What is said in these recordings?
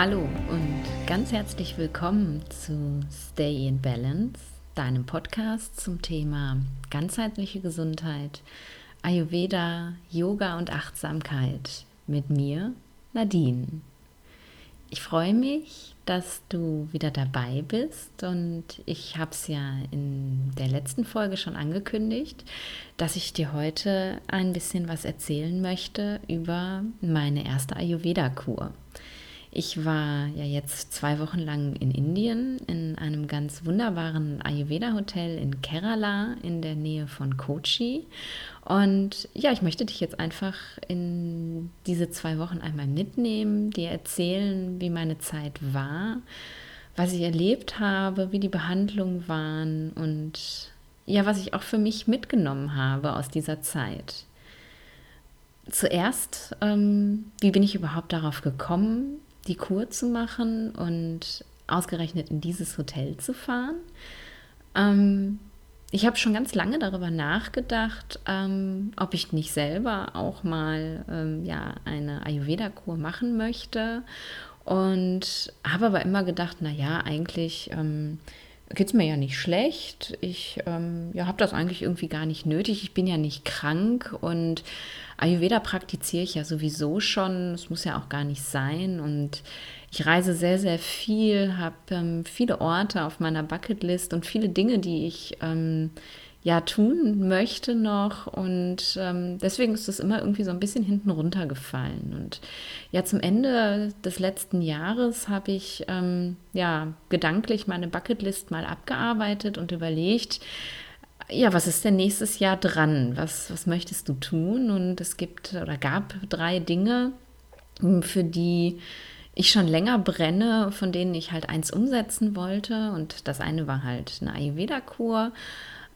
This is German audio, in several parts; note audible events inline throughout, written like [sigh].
Hallo und ganz herzlich willkommen zu Stay in Balance, deinem Podcast zum Thema ganzheitliche Gesundheit, Ayurveda, Yoga und Achtsamkeit mit mir, Nadine. Ich freue mich, dass du wieder dabei bist und ich habe es ja in der letzten Folge schon angekündigt, dass ich dir heute ein bisschen was erzählen möchte über meine erste Ayurveda-Kur. Ich war ja jetzt zwei Wochen lang in Indien in einem ganz wunderbaren Ayurveda-Hotel in Kerala in der Nähe von Kochi. Und ja, ich möchte dich jetzt einfach in diese zwei Wochen einmal mitnehmen, dir erzählen, wie meine Zeit war, was ich erlebt habe, wie die Behandlungen waren und ja, was ich auch für mich mitgenommen habe aus dieser Zeit. Zuerst, ähm, wie bin ich überhaupt darauf gekommen, die Kur zu machen und ausgerechnet in dieses Hotel zu fahren. Ähm, ich habe schon ganz lange darüber nachgedacht, ähm, ob ich nicht selber auch mal ähm, ja, eine Ayurveda-Kur machen möchte. Und habe aber immer gedacht, naja, eigentlich ähm, geht es mir ja nicht schlecht. Ich ähm, ja, habe das eigentlich irgendwie gar nicht nötig. Ich bin ja nicht krank und Ayurveda praktiziere ich ja sowieso schon. Es muss ja auch gar nicht sein. Und ich reise sehr, sehr viel, habe ähm, viele Orte auf meiner Bucketlist und viele Dinge, die ich ähm, ja tun möchte noch. Und ähm, deswegen ist das immer irgendwie so ein bisschen hinten runtergefallen. Und ja, zum Ende des letzten Jahres habe ich ähm, ja gedanklich meine Bucketlist mal abgearbeitet und überlegt, ja, was ist denn nächstes Jahr dran? Was, was möchtest du tun? Und es gibt oder gab drei Dinge, hm, für die ich schon länger brenne, von denen ich halt eins umsetzen wollte. Und das eine war halt eine Ayurveda-Kur.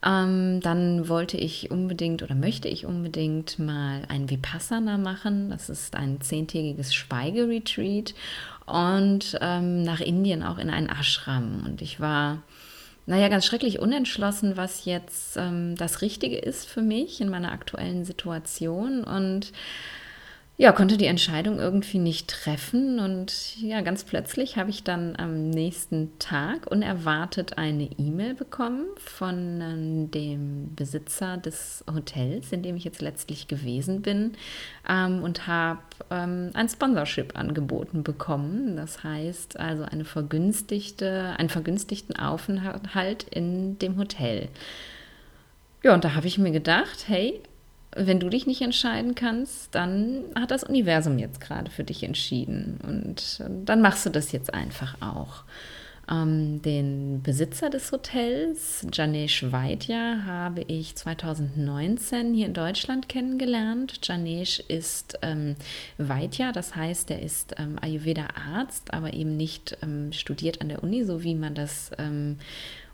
Ähm, dann wollte ich unbedingt oder möchte ich unbedingt mal ein Vipassana machen. Das ist ein zehntägiges Schweigeretreat und ähm, nach Indien auch in ein Ashram. Und ich war naja, ganz schrecklich unentschlossen, was jetzt ähm, das Richtige ist für mich in meiner aktuellen Situation. Und ja, konnte die Entscheidung irgendwie nicht treffen. Und ja, ganz plötzlich habe ich dann am nächsten Tag unerwartet eine E-Mail bekommen von äh, dem Besitzer des Hotels, in dem ich jetzt letztlich gewesen bin, ähm, und habe ähm, ein Sponsorship angeboten bekommen. Das heißt also eine vergünstigte, einen vergünstigten Aufenthalt in dem Hotel. Ja, und da habe ich mir gedacht, hey, wenn du dich nicht entscheiden kannst, dann hat das Universum jetzt gerade für dich entschieden. Und dann machst du das jetzt einfach auch. Ähm, den Besitzer des Hotels, Janesh Vaidya, habe ich 2019 hier in Deutschland kennengelernt. Janesh ist ähm, Vaidya, das heißt, er ist ähm, Ayurveda-Arzt, aber eben nicht ähm, studiert an der Uni, so wie man das ähm,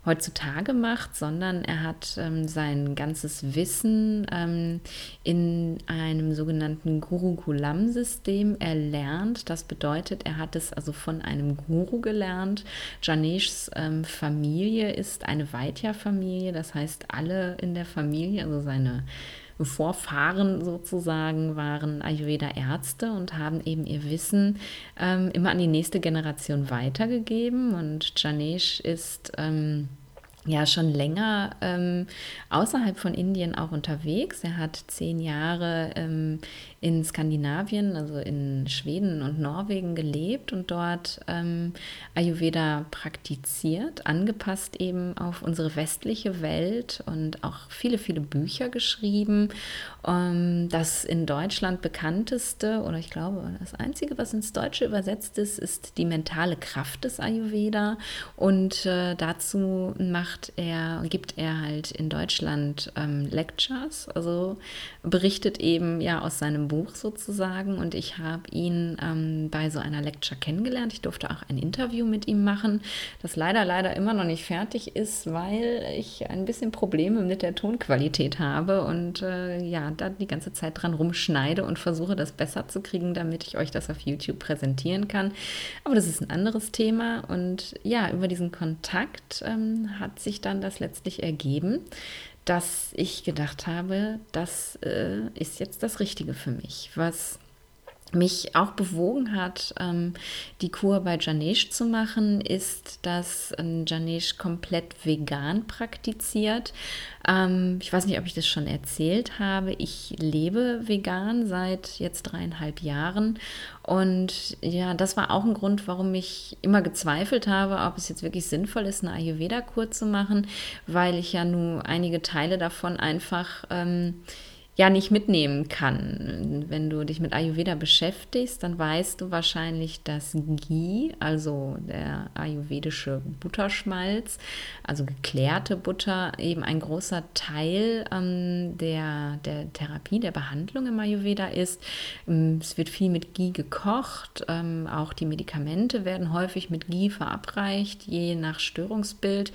heutzutage macht, sondern er hat ähm, sein ganzes Wissen ähm, in einem sogenannten Gurukulam-System erlernt. Das bedeutet, er hat es also von einem Guru gelernt. Janeshs ähm, Familie ist eine Vaidya-Familie, das heißt, alle in der Familie, also seine Vorfahren sozusagen waren Ayurveda-Ärzte und haben eben ihr Wissen ähm, immer an die nächste Generation weitergegeben. Und Janesh ist ähm, ja schon länger ähm, außerhalb von Indien auch unterwegs. Er hat zehn Jahre ähm, in Skandinavien, also in Schweden und Norwegen gelebt und dort ähm, Ayurveda praktiziert, angepasst eben auf unsere westliche Welt und auch viele, viele Bücher geschrieben. Ähm, das in Deutschland bekannteste oder ich glaube das einzige, was ins Deutsche übersetzt ist, ist die mentale Kraft des Ayurveda und äh, dazu macht er, gibt er halt in Deutschland ähm, Lectures, also berichtet eben ja aus seinem Buch sozusagen und ich habe ihn ähm, bei so einer Lecture kennengelernt. Ich durfte auch ein Interview mit ihm machen, das leider, leider immer noch nicht fertig ist, weil ich ein bisschen Probleme mit der Tonqualität habe und äh, ja, da die ganze Zeit dran rumschneide und versuche, das besser zu kriegen, damit ich euch das auf YouTube präsentieren kann. Aber das ist ein anderes Thema und ja, über diesen Kontakt ähm, hat sich dann das letztlich ergeben, dass ich gedacht habe, das äh, ist jetzt das Richtige für mich. Was mich auch bewogen hat, ähm, die Kur bei Janesh zu machen, ist, dass ähm, Janesh komplett vegan praktiziert. Ähm, ich weiß nicht, ob ich das schon erzählt habe. Ich lebe vegan seit jetzt dreieinhalb Jahren. Und ja, das war auch ein Grund, warum ich immer gezweifelt habe, ob es jetzt wirklich sinnvoll ist, eine Ayurveda-Kur zu machen, weil ich ja nur einige Teile davon einfach ähm, ja nicht mitnehmen kann. Wenn du dich mit Ayurveda beschäftigst, dann weißt du wahrscheinlich, dass Ghee, also der ayurvedische Butterschmalz, also geklärte Butter, eben ein großer Teil ähm, der, der Therapie, der Behandlung im Ayurveda ist. Ähm, es wird viel mit Ghee gekocht, ähm, auch die Medikamente werden häufig mit Ghee verabreicht, je nach Störungsbild.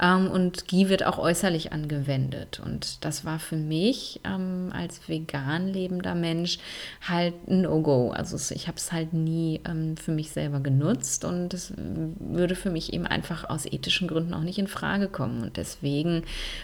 Ähm, und Ghee wird auch äußerlich angewendet. Und das war für mich ähm, als vegan lebender Mensch halt ein No-Go. Also ich habe es halt nie ähm, für mich selber genutzt und es würde für mich eben einfach aus ethischen Gründen auch nicht in Frage kommen. Und deswegen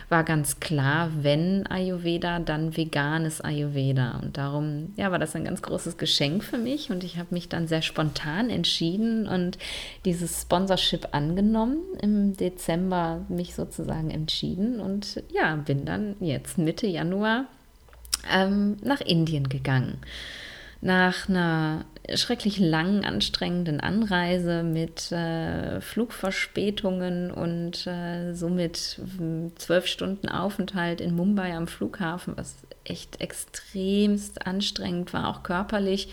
war ganz klar, wenn Ayurveda, dann veganes Ayurveda. Und darum, ja, war das ein ganz großes Geschenk für mich und ich habe mich dann sehr spontan entschieden und dieses Sponsorship angenommen, im Dezember mich sozusagen entschieden und ja, bin dann jetzt Mitte Januar ähm, nach Indien gegangen. Nach einer schrecklich langen, anstrengenden Anreise mit äh, Flugverspätungen und äh, somit zwölf Stunden Aufenthalt in Mumbai am Flughafen, was echt extremst anstrengend war, auch körperlich,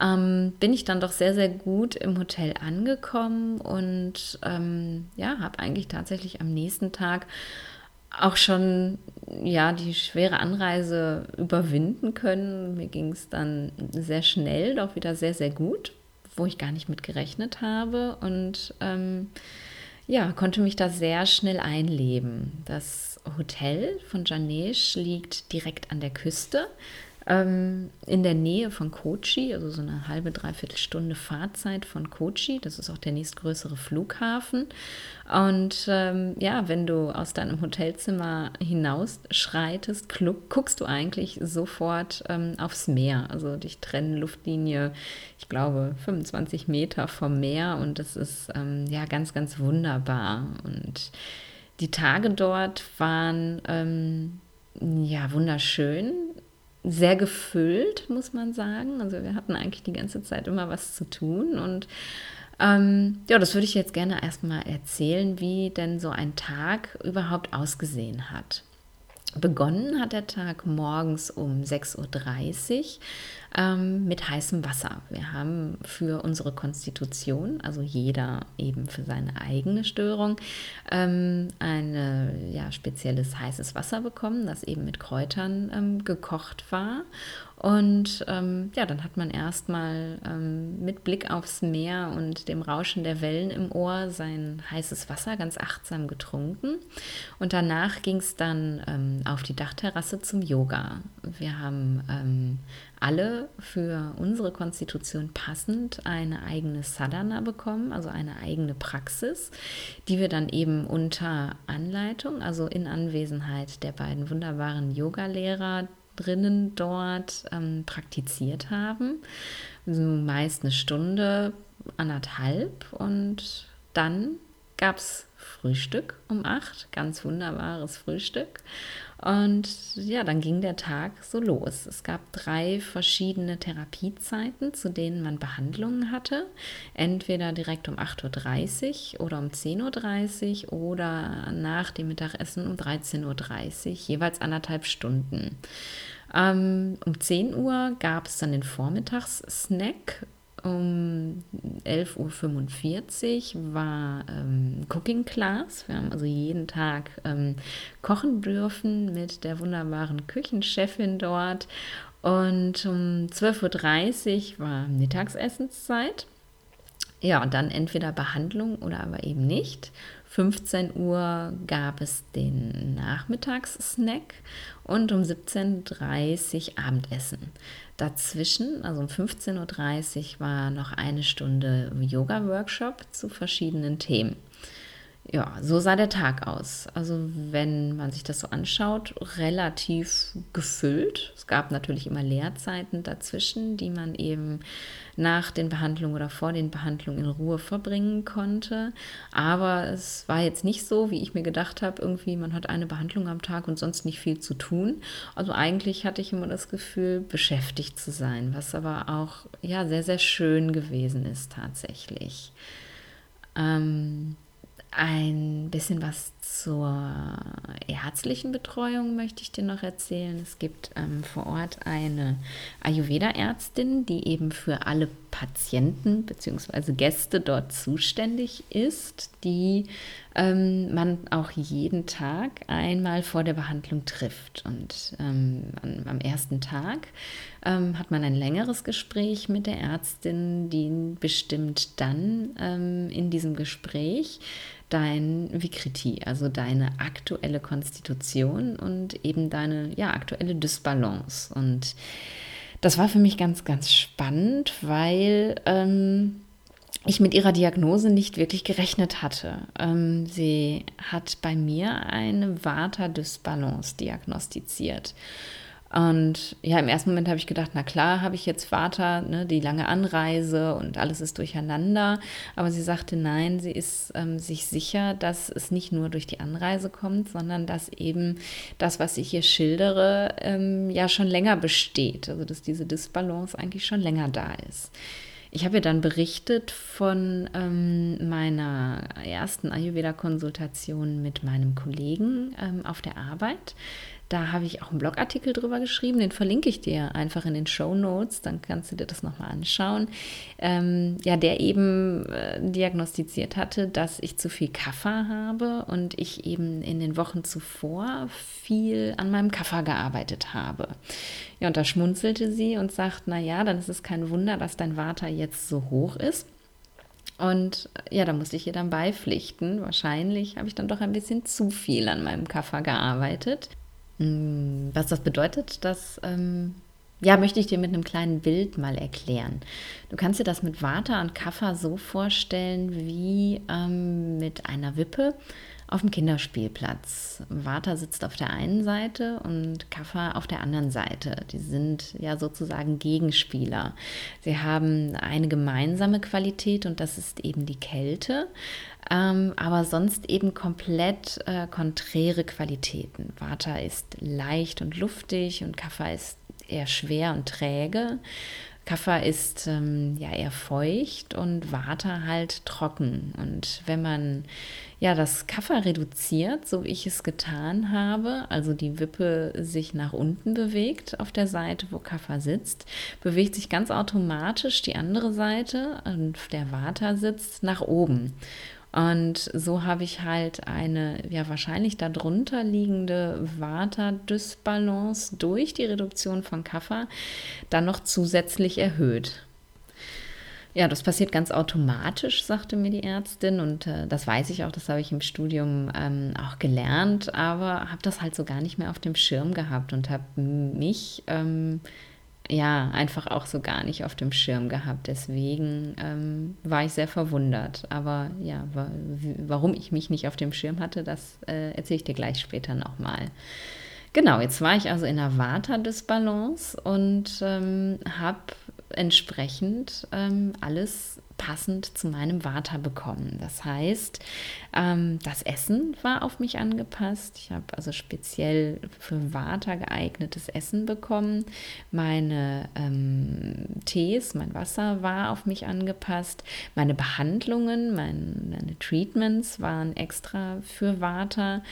ähm, bin ich dann doch sehr, sehr gut im Hotel angekommen und ähm, ja, habe eigentlich tatsächlich am nächsten Tag auch schon ja die schwere Anreise überwinden können. Mir ging es dann sehr schnell, doch wieder sehr, sehr gut, wo ich gar nicht mit gerechnet habe und ähm, ja, konnte mich da sehr schnell einleben. Das Hotel von Janesh liegt direkt an der Küste ähm, in der Nähe von Kochi, also so eine halbe, dreiviertel Stunde Fahrzeit von Kochi. Das ist auch der nächstgrößere Flughafen. Und ähm, ja, wenn du aus deinem Hotelzimmer hinaus schreitest, guckst du eigentlich sofort ähm, aufs Meer. Also dich trennen Luftlinie, ich glaube, 25 Meter vom Meer. Und das ist ähm, ja ganz, ganz wunderbar. Und die Tage dort waren ähm, ja wunderschön sehr gefüllt, muss man sagen. Also wir hatten eigentlich die ganze Zeit immer was zu tun und ähm, ja, das würde ich jetzt gerne erstmal erzählen, wie denn so ein Tag überhaupt ausgesehen hat. Begonnen hat der Tag morgens um 6.30 Uhr ähm, mit heißem Wasser. Wir haben für unsere Konstitution, also jeder eben für seine eigene Störung, ähm, ein ja, spezielles heißes Wasser bekommen, das eben mit Kräutern ähm, gekocht war. Und ähm, ja, dann hat man erstmal ähm, mit Blick aufs Meer und dem Rauschen der Wellen im Ohr sein heißes Wasser ganz achtsam getrunken. Und danach ging es dann ähm, auf die Dachterrasse zum Yoga. Wir haben ähm, alle für unsere Konstitution passend eine eigene Sadhana bekommen, also eine eigene Praxis, die wir dann eben unter Anleitung, also in Anwesenheit der beiden wunderbaren Yogalehrer, drinnen dort ähm, praktiziert haben. Also meist eine Stunde, anderthalb und dann gab es Frühstück um acht, ganz wunderbares Frühstück. Und ja, dann ging der Tag so los. Es gab drei verschiedene Therapiezeiten, zu denen man Behandlungen hatte. Entweder direkt um 8.30 Uhr oder um 10.30 Uhr oder nach dem Mittagessen um 13.30 Uhr, jeweils anderthalb Stunden. Ähm, um 10 Uhr gab es dann den Vormittagssnack um 11.45 Uhr war ähm, Cooking Class. Wir haben also jeden Tag ähm, kochen dürfen mit der wunderbaren Küchenchefin dort. Und um 12.30 Uhr war Mittagsessenszeit. Ja, und dann entweder Behandlung oder aber eben nicht. 15 Uhr gab es den Nachmittagssnack und um 17.30 Uhr Abendessen. Dazwischen, also um 15.30 Uhr, war noch eine Stunde Yoga-Workshop zu verschiedenen Themen. Ja, so sah der Tag aus. Also wenn man sich das so anschaut, relativ gefüllt. Es gab natürlich immer Leerzeiten dazwischen, die man eben nach den Behandlungen oder vor den Behandlungen in Ruhe verbringen konnte. Aber es war jetzt nicht so, wie ich mir gedacht habe, irgendwie man hat eine Behandlung am Tag und sonst nicht viel zu tun. Also eigentlich hatte ich immer das Gefühl, beschäftigt zu sein, was aber auch ja sehr, sehr schön gewesen ist tatsächlich. Ähm, ein bisschen was zur ärztlichen Betreuung möchte ich dir noch erzählen. Es gibt ähm, vor Ort eine Ayurveda-Ärztin, die eben für alle Patienten bzw. Gäste dort zuständig ist, die ähm, man auch jeden Tag einmal vor der Behandlung trifft. Und ähm, am ersten Tag ähm, hat man ein längeres Gespräch mit der Ärztin, die bestimmt dann ähm, in diesem Gespräch dein Vikriti, also deine aktuelle Konstitution und eben deine ja, aktuelle Dysbalance. Und das war für mich ganz, ganz spannend, weil ähm, ich mit ihrer Diagnose nicht wirklich gerechnet hatte. Ähm, sie hat bei mir eine Vata-Dysbalance diagnostiziert. Und ja, im ersten Moment habe ich gedacht, na klar, habe ich jetzt Vater, ne, die lange Anreise und alles ist durcheinander. Aber sie sagte, nein, sie ist ähm, sich sicher, dass es nicht nur durch die Anreise kommt, sondern dass eben das, was ich hier schildere, ähm, ja schon länger besteht. Also dass diese Disbalance eigentlich schon länger da ist. Ich habe ihr dann berichtet von ähm, meiner ersten Ayurveda-Konsultation mit meinem Kollegen ähm, auf der Arbeit. Da habe ich auch einen Blogartikel drüber geschrieben, den verlinke ich dir einfach in den Show Notes, dann kannst du dir das nochmal anschauen. Ähm, ja, der eben äh, diagnostiziert hatte, dass ich zu viel Kaffer habe und ich eben in den Wochen zuvor viel an meinem Kaffer gearbeitet habe. Ja, und da schmunzelte sie und sagt, naja, dann ist es kein Wunder, dass dein Vater jetzt so hoch ist. Und ja, da musste ich ihr dann beipflichten. Wahrscheinlich habe ich dann doch ein bisschen zu viel an meinem Kaffer gearbeitet. Mm, was das bedeutet, das ähm, ja, möchte ich dir mit einem kleinen Bild mal erklären. Du kannst dir das mit Vata und Kapha so vorstellen wie ähm, mit einer Wippe auf dem Kinderspielplatz. Vata sitzt auf der einen Seite und Kapha auf der anderen Seite. Die sind ja sozusagen Gegenspieler. Sie haben eine gemeinsame Qualität und das ist eben die Kälte ähm, aber sonst eben komplett äh, konträre Qualitäten. Vata ist leicht und luftig und Kapha ist eher schwer und träge. Kapha ist ähm, ja eher feucht und Vata halt trocken. Und wenn man ja das Kapha reduziert, so wie ich es getan habe, also die Wippe sich nach unten bewegt auf der Seite, wo Kapha sitzt, bewegt sich ganz automatisch die andere Seite, auf der Vata sitzt, nach oben. Und so habe ich halt eine ja wahrscheinlich darunter liegende Vata-Dysbalance durch die Reduktion von Kapha dann noch zusätzlich erhöht. Ja, das passiert ganz automatisch, sagte mir die Ärztin. Und äh, das weiß ich auch, das habe ich im Studium ähm, auch gelernt, aber habe das halt so gar nicht mehr auf dem Schirm gehabt und habe mich ähm, ja einfach auch so gar nicht auf dem Schirm gehabt. Deswegen ähm, war ich sehr verwundert. Aber ja, wa warum ich mich nicht auf dem Schirm hatte, das äh, erzähle ich dir gleich später nochmal. Genau, jetzt war ich also in der Vata-Disbalance und ähm, habe entsprechend ähm, alles passend zu meinem Vata bekommen. Das heißt, ähm, das Essen war auf mich angepasst. Ich habe also speziell für Vata geeignetes Essen bekommen. Meine ähm, Tees, mein Wasser war auf mich angepasst. Meine Behandlungen, mein, meine Treatments waren extra für Vata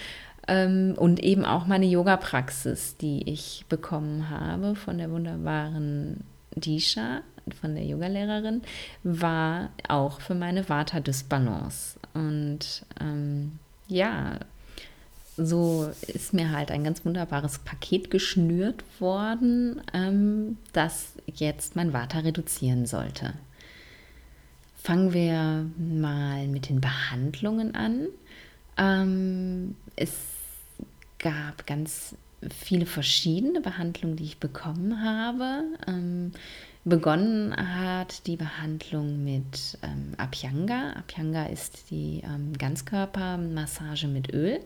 ähm, und eben auch meine Yoga-Praxis, die ich bekommen habe von der wunderbaren Disha, von der Yogalehrerin, war auch für meine Vata-Dysbalance. Und ähm, ja, so ist mir halt ein ganz wunderbares Paket geschnürt worden, ähm, das jetzt mein Vata reduzieren sollte. Fangen wir mal mit den Behandlungen an. Ähm, es gab ganz viele verschiedene Behandlungen, die ich bekommen habe. Ähm, Begonnen hat die Behandlung mit ähm, Abhyanga. Abhyanga ist die ähm, Ganzkörpermassage mit Öl.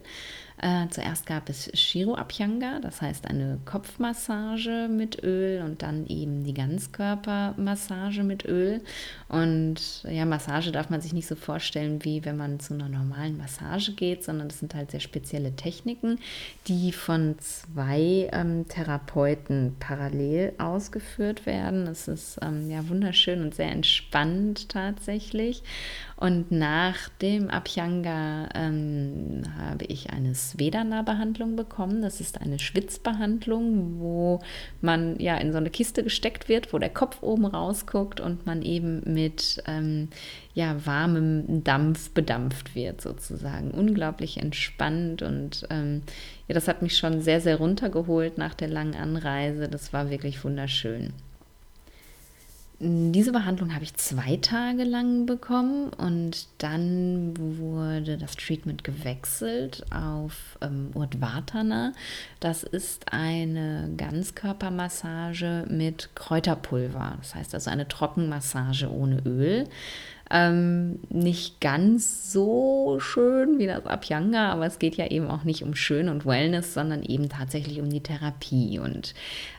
Äh, zuerst gab es Shiro Abhyanga, das heißt eine Kopfmassage mit Öl und dann eben die Ganzkörpermassage mit Öl. Und ja, Massage darf man sich nicht so vorstellen, wie wenn man zu einer normalen Massage geht, sondern das sind halt sehr spezielle Techniken, die von zwei ähm, Therapeuten parallel ausgeführt werden. Es ist ähm, ja wunderschön und sehr entspannt tatsächlich. Und nach dem Abhyanga ähm, habe ich eine Svedana-Behandlung bekommen. Das ist eine Schwitzbehandlung, wo man ja in so eine Kiste gesteckt wird, wo der Kopf oben rausguckt und man eben mit ähm, ja, warmem Dampf bedampft wird, sozusagen. Unglaublich entspannt und ähm, ja, das hat mich schon sehr, sehr runtergeholt nach der langen Anreise. Das war wirklich wunderschön. Diese Behandlung habe ich zwei Tage lang bekommen und dann wurde das Treatment gewechselt auf ähm, Urdhvatana. Das ist eine Ganzkörpermassage mit Kräuterpulver. Das heißt also eine Trockenmassage ohne Öl. Ähm, nicht ganz so schön wie das Abhyanga, aber es geht ja eben auch nicht um Schön und Wellness, sondern eben tatsächlich um die Therapie. Und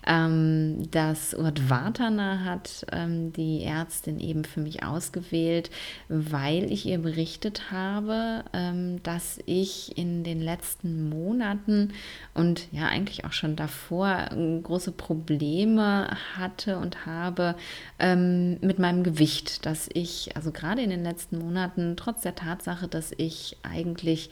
ähm, das Urdhvatana hat ähm, die Ärztin eben für mich ausgewählt, weil ich ihr berichtet habe, ähm, dass ich in den letzten Monaten und ja eigentlich auch schon davor äh, große Probleme hatte und habe ähm, mit meinem Gewicht, dass ich also gerade in den letzten Monaten, trotz der Tatsache, dass ich eigentlich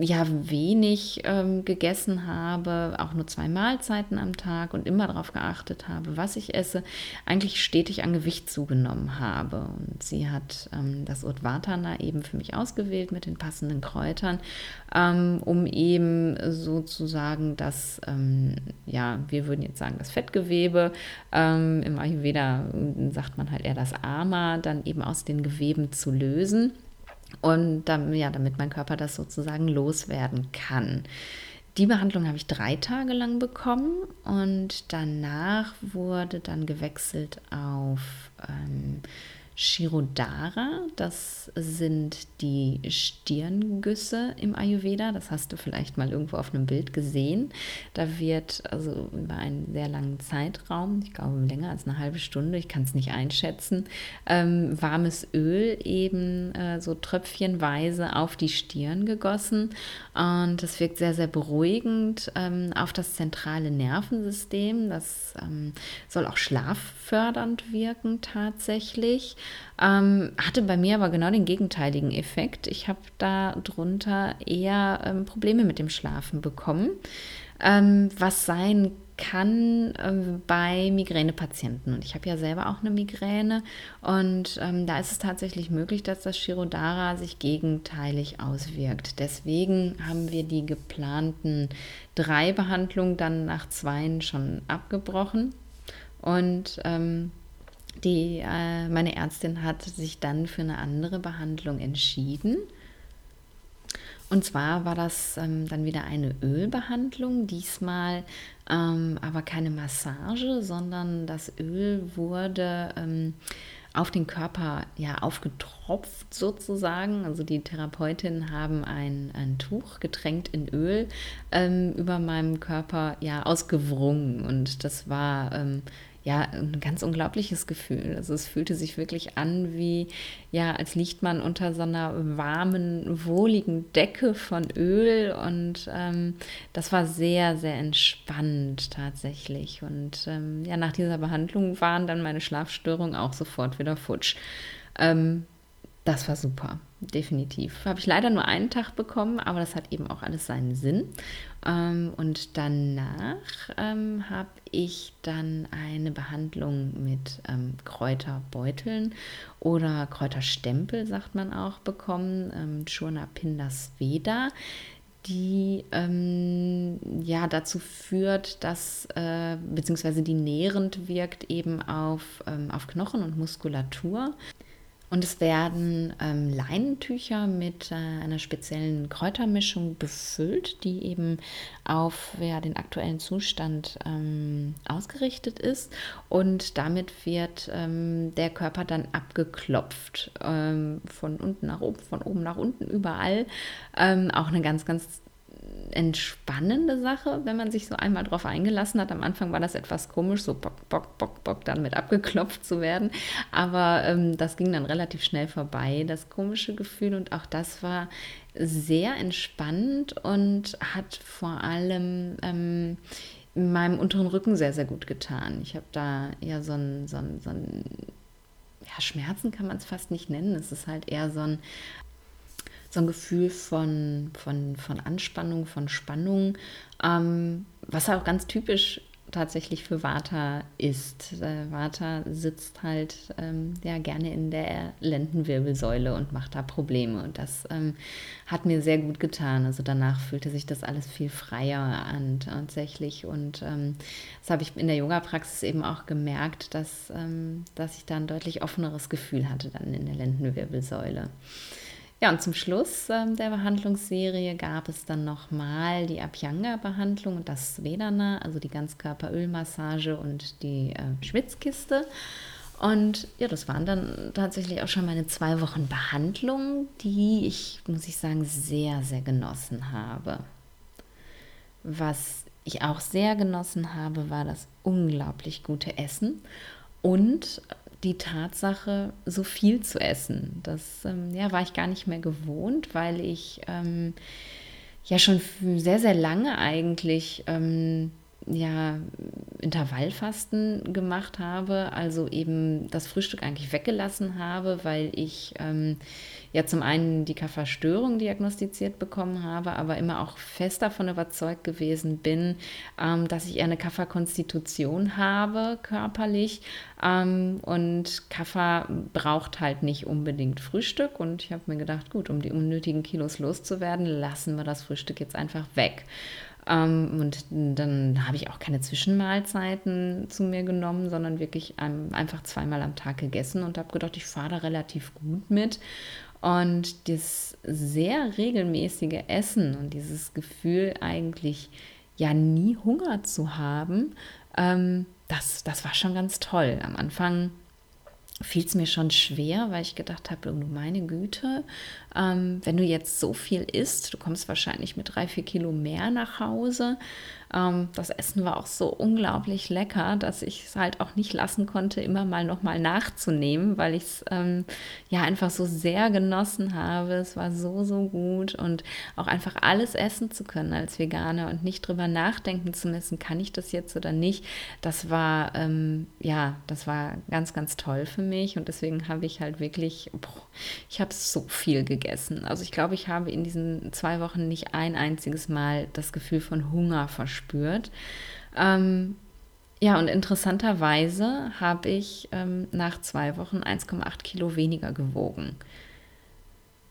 ja wenig ähm, gegessen habe, auch nur zwei Mahlzeiten am Tag und immer darauf geachtet habe, was ich esse, eigentlich stetig an Gewicht zugenommen habe. Und sie hat ähm, das Udvatana eben für mich ausgewählt mit den passenden Kräutern, ähm, um eben sozusagen das, ähm, ja, wir würden jetzt sagen, das Fettgewebe, ähm, im Ayurveda sagt man halt eher das Ama, dann eben aus den Geweben zu lösen und dann, ja, damit mein Körper das sozusagen loswerden kann. Die Behandlung habe ich drei Tage lang bekommen und danach wurde dann gewechselt auf ähm, Shirodara, das sind die Stirngüsse im Ayurveda. Das hast du vielleicht mal irgendwo auf einem Bild gesehen. Da wird also über einen sehr langen Zeitraum, ich glaube länger als eine halbe Stunde, ich kann es nicht einschätzen, ähm, warmes Öl eben äh, so tröpfchenweise auf die Stirn gegossen. Und das wirkt sehr, sehr beruhigend ähm, auf das zentrale Nervensystem. Das ähm, soll auch schlaffördernd wirken tatsächlich. Ähm, hatte bei mir aber genau den gegenteiligen Effekt. Ich habe darunter eher ähm, Probleme mit dem Schlafen bekommen, ähm, was sein kann äh, bei Migränepatienten. Und ich habe ja selber auch eine Migräne und ähm, da ist es tatsächlich möglich, dass das Shirodara sich gegenteilig auswirkt. Deswegen haben wir die geplanten drei Behandlungen dann nach zweien schon abgebrochen. Und ähm, die, äh, meine Ärztin hat sich dann für eine andere Behandlung entschieden. Und zwar war das ähm, dann wieder eine Ölbehandlung, diesmal ähm, aber keine Massage, sondern das Öl wurde ähm, auf den Körper ja aufgetropft sozusagen. Also die Therapeutinnen haben ein, ein Tuch getränkt in Öl ähm, über meinem Körper ja ausgewrungen und das war ähm, ja, ein ganz unglaubliches Gefühl. Also es fühlte sich wirklich an wie, ja, als liegt man unter so einer warmen, wohligen Decke von Öl und ähm, das war sehr, sehr entspannt tatsächlich. Und ähm, ja, nach dieser Behandlung waren dann meine Schlafstörungen auch sofort wieder futsch. Ähm, das war super, definitiv. Habe ich leider nur einen Tag bekommen, aber das hat eben auch alles seinen Sinn. Ähm, und danach ähm, habe ich dann eine Behandlung mit ähm, Kräuterbeuteln oder Kräuterstempel, sagt man auch, bekommen, ähm, Churna Pindas Veda die ähm, ja dazu führt, dass äh, beziehungsweise die nährend wirkt eben auf, ähm, auf Knochen und Muskulatur. Und es werden ähm, Leinentücher mit äh, einer speziellen Kräutermischung befüllt, die eben auf ja, den aktuellen Zustand ähm, ausgerichtet ist. Und damit wird ähm, der Körper dann abgeklopft. Ähm, von unten nach oben, von oben nach unten, überall. Ähm, auch eine ganz, ganz entspannende Sache, wenn man sich so einmal drauf eingelassen hat. Am Anfang war das etwas komisch, so bock, bock, bock, bock, dann mit abgeklopft zu werden. Aber ähm, das ging dann relativ schnell vorbei, das komische Gefühl. Und auch das war sehr entspannend und hat vor allem ähm, meinem unteren Rücken sehr, sehr gut getan. Ich habe da ja so ein, so ein, so ein ja, Schmerzen kann man es fast nicht nennen. Es ist halt eher so ein so ein Gefühl von, von, von Anspannung, von Spannung, ähm, was auch ganz typisch tatsächlich für Vata ist. Äh, Vata sitzt halt ähm, ja gerne in der Lendenwirbelsäule und macht da Probleme. Und das ähm, hat mir sehr gut getan. Also danach fühlte sich das alles viel freier an tatsächlich. Und ähm, das habe ich in der Yoga-Praxis eben auch gemerkt, dass, ähm, dass ich da ein deutlich offeneres Gefühl hatte dann in der Lendenwirbelsäule. Ja, und zum Schluss äh, der Behandlungsserie gab es dann nochmal die Abhyanga-Behandlung und das Vedana, also die Ganzkörperölmassage und die äh, Schwitzkiste. Und ja, das waren dann tatsächlich auch schon meine zwei Wochen Behandlung, die ich, muss ich sagen, sehr, sehr genossen habe. Was ich auch sehr genossen habe, war das unglaublich gute Essen und die Tatsache, so viel zu essen. Das ähm, ja, war ich gar nicht mehr gewohnt, weil ich ähm, ja schon sehr, sehr lange eigentlich ähm, ja, Intervallfasten gemacht habe, also eben das Frühstück eigentlich weggelassen habe, weil ich ähm, ja zum einen die Kafferstörung diagnostiziert bekommen habe, aber immer auch fest davon überzeugt gewesen bin, ähm, dass ich eher eine Kafferkonstitution habe körperlich ähm, und Kaffer braucht halt nicht unbedingt Frühstück und ich habe mir gedacht, gut, um die unnötigen Kilos loszuwerden, lassen wir das Frühstück jetzt einfach weg. Ähm, und dann habe ich auch keine Zwischenmahlzeiten zu mir genommen, sondern wirklich einfach zweimal am Tag gegessen und habe gedacht, ich fahre da relativ gut mit. Und das sehr regelmäßige Essen und dieses Gefühl eigentlich ja nie Hunger zu haben, ähm, das, das war schon ganz toll. Am Anfang fiel es mir schon schwer, weil ich gedacht habe, oh, meine Güte, ähm, wenn du jetzt so viel isst, du kommst wahrscheinlich mit drei, vier Kilo mehr nach Hause. Ähm, das Essen war auch so unglaublich lecker, dass ich es halt auch nicht lassen konnte, immer mal nochmal nachzunehmen, weil ich es ähm, ja einfach so sehr genossen habe. Es war so, so gut und auch einfach alles essen zu können als Veganer und nicht drüber nachdenken zu müssen, kann ich das jetzt oder nicht. Das war, ähm, ja, das war ganz, ganz toll für mich und deswegen habe ich halt wirklich, boah, ich habe so viel gegessen. Also ich glaube, ich habe in diesen zwei Wochen nicht ein einziges Mal das Gefühl von Hunger verspürt verspürt. Ähm, ja, und interessanterweise habe ich ähm, nach zwei Wochen 1,8 Kilo weniger gewogen.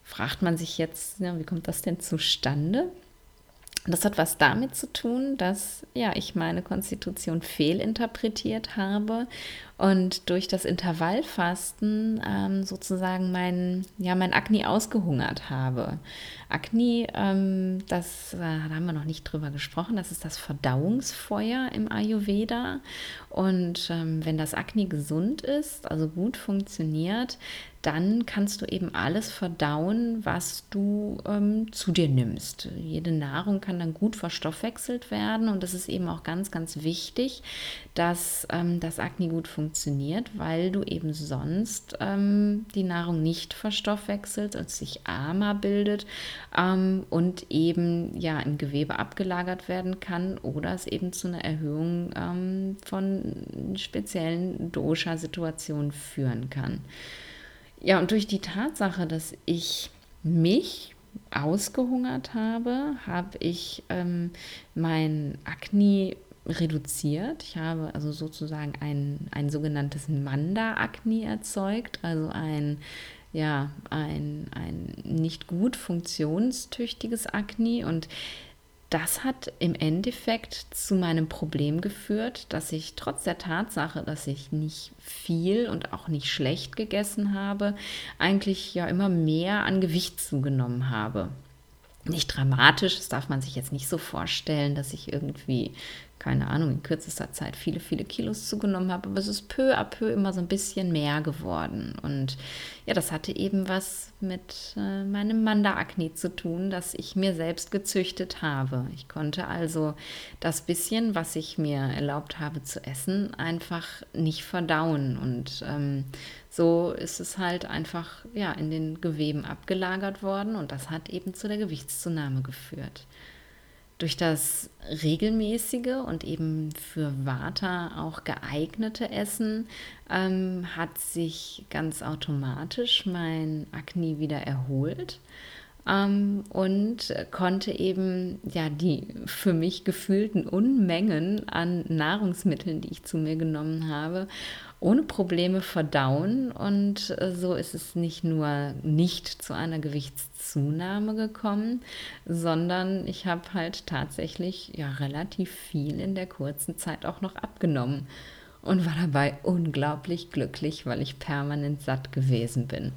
Fragt man sich jetzt, ja, wie kommt das denn zustande? Das hat was damit zu tun, dass ja, ich meine Konstitution fehlinterpretiert habe und durch das Intervallfasten ähm, sozusagen mein, ja, mein Akne ausgehungert habe. Akne, ähm, das äh, da haben wir noch nicht drüber gesprochen, das ist das Verdauungsfeuer im Ayurveda. Und ähm, wenn das Akne gesund ist, also gut funktioniert, dann kannst du eben alles verdauen, was du ähm, zu dir nimmst. Jede Nahrung kann dann gut verstoffwechselt werden und es ist eben auch ganz, ganz wichtig, dass ähm, das Akne gut funktioniert, weil du eben sonst ähm, die Nahrung nicht verstoffwechselt und sich armer bildet ähm, und eben ja im Gewebe abgelagert werden kann oder es eben zu einer Erhöhung ähm, von speziellen Dosha-Situationen führen kann. Ja, und durch die Tatsache, dass ich mich ausgehungert habe, habe ich ähm, mein Akne reduziert. Ich habe also sozusagen ein, ein sogenanntes Manda-Akne erzeugt, also ein, ja, ein, ein nicht gut funktionstüchtiges Akne. Und das hat im Endeffekt zu meinem Problem geführt, dass ich trotz der Tatsache, dass ich nicht viel und auch nicht schlecht gegessen habe, eigentlich ja immer mehr an Gewicht zugenommen habe. Nicht dramatisch, das darf man sich jetzt nicht so vorstellen, dass ich irgendwie keine Ahnung, in kürzester Zeit viele, viele Kilos zugenommen habe, aber es ist peu à peu immer so ein bisschen mehr geworden. Und ja, das hatte eben was mit äh, meinem Manda-Akne zu tun, das ich mir selbst gezüchtet habe. Ich konnte also das bisschen, was ich mir erlaubt habe zu essen, einfach nicht verdauen. Und ähm, so ist es halt einfach ja, in den Geweben abgelagert worden und das hat eben zu der Gewichtszunahme geführt. Durch das regelmäßige und eben für Vata auch geeignete Essen ähm, hat sich ganz automatisch mein Akne wieder erholt ähm, und konnte eben ja die für mich gefühlten Unmengen an Nahrungsmitteln, die ich zu mir genommen habe, ohne Probleme verdauen. Und äh, so ist es nicht nur nicht zu einer Gewichtszunahme gekommen, sondern ich habe halt tatsächlich ja relativ viel in der kurzen Zeit auch noch abgenommen und war dabei unglaublich glücklich, weil ich permanent satt gewesen bin.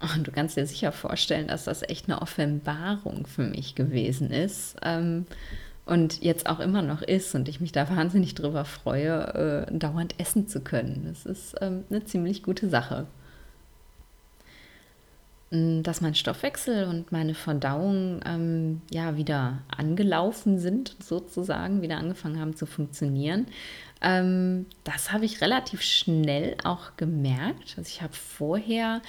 Und du kannst dir sicher vorstellen, dass das echt eine Offenbarung für mich gewesen ist. Ähm, und jetzt auch immer noch ist und ich mich da wahnsinnig drüber freue, äh, dauernd essen zu können. Das ist ähm, eine ziemlich gute Sache. Mm, dass mein Stoffwechsel und meine Verdauung ähm, ja wieder angelaufen sind, sozusagen, wieder angefangen haben zu funktionieren. Ähm, das habe ich relativ schnell auch gemerkt. Also ich habe vorher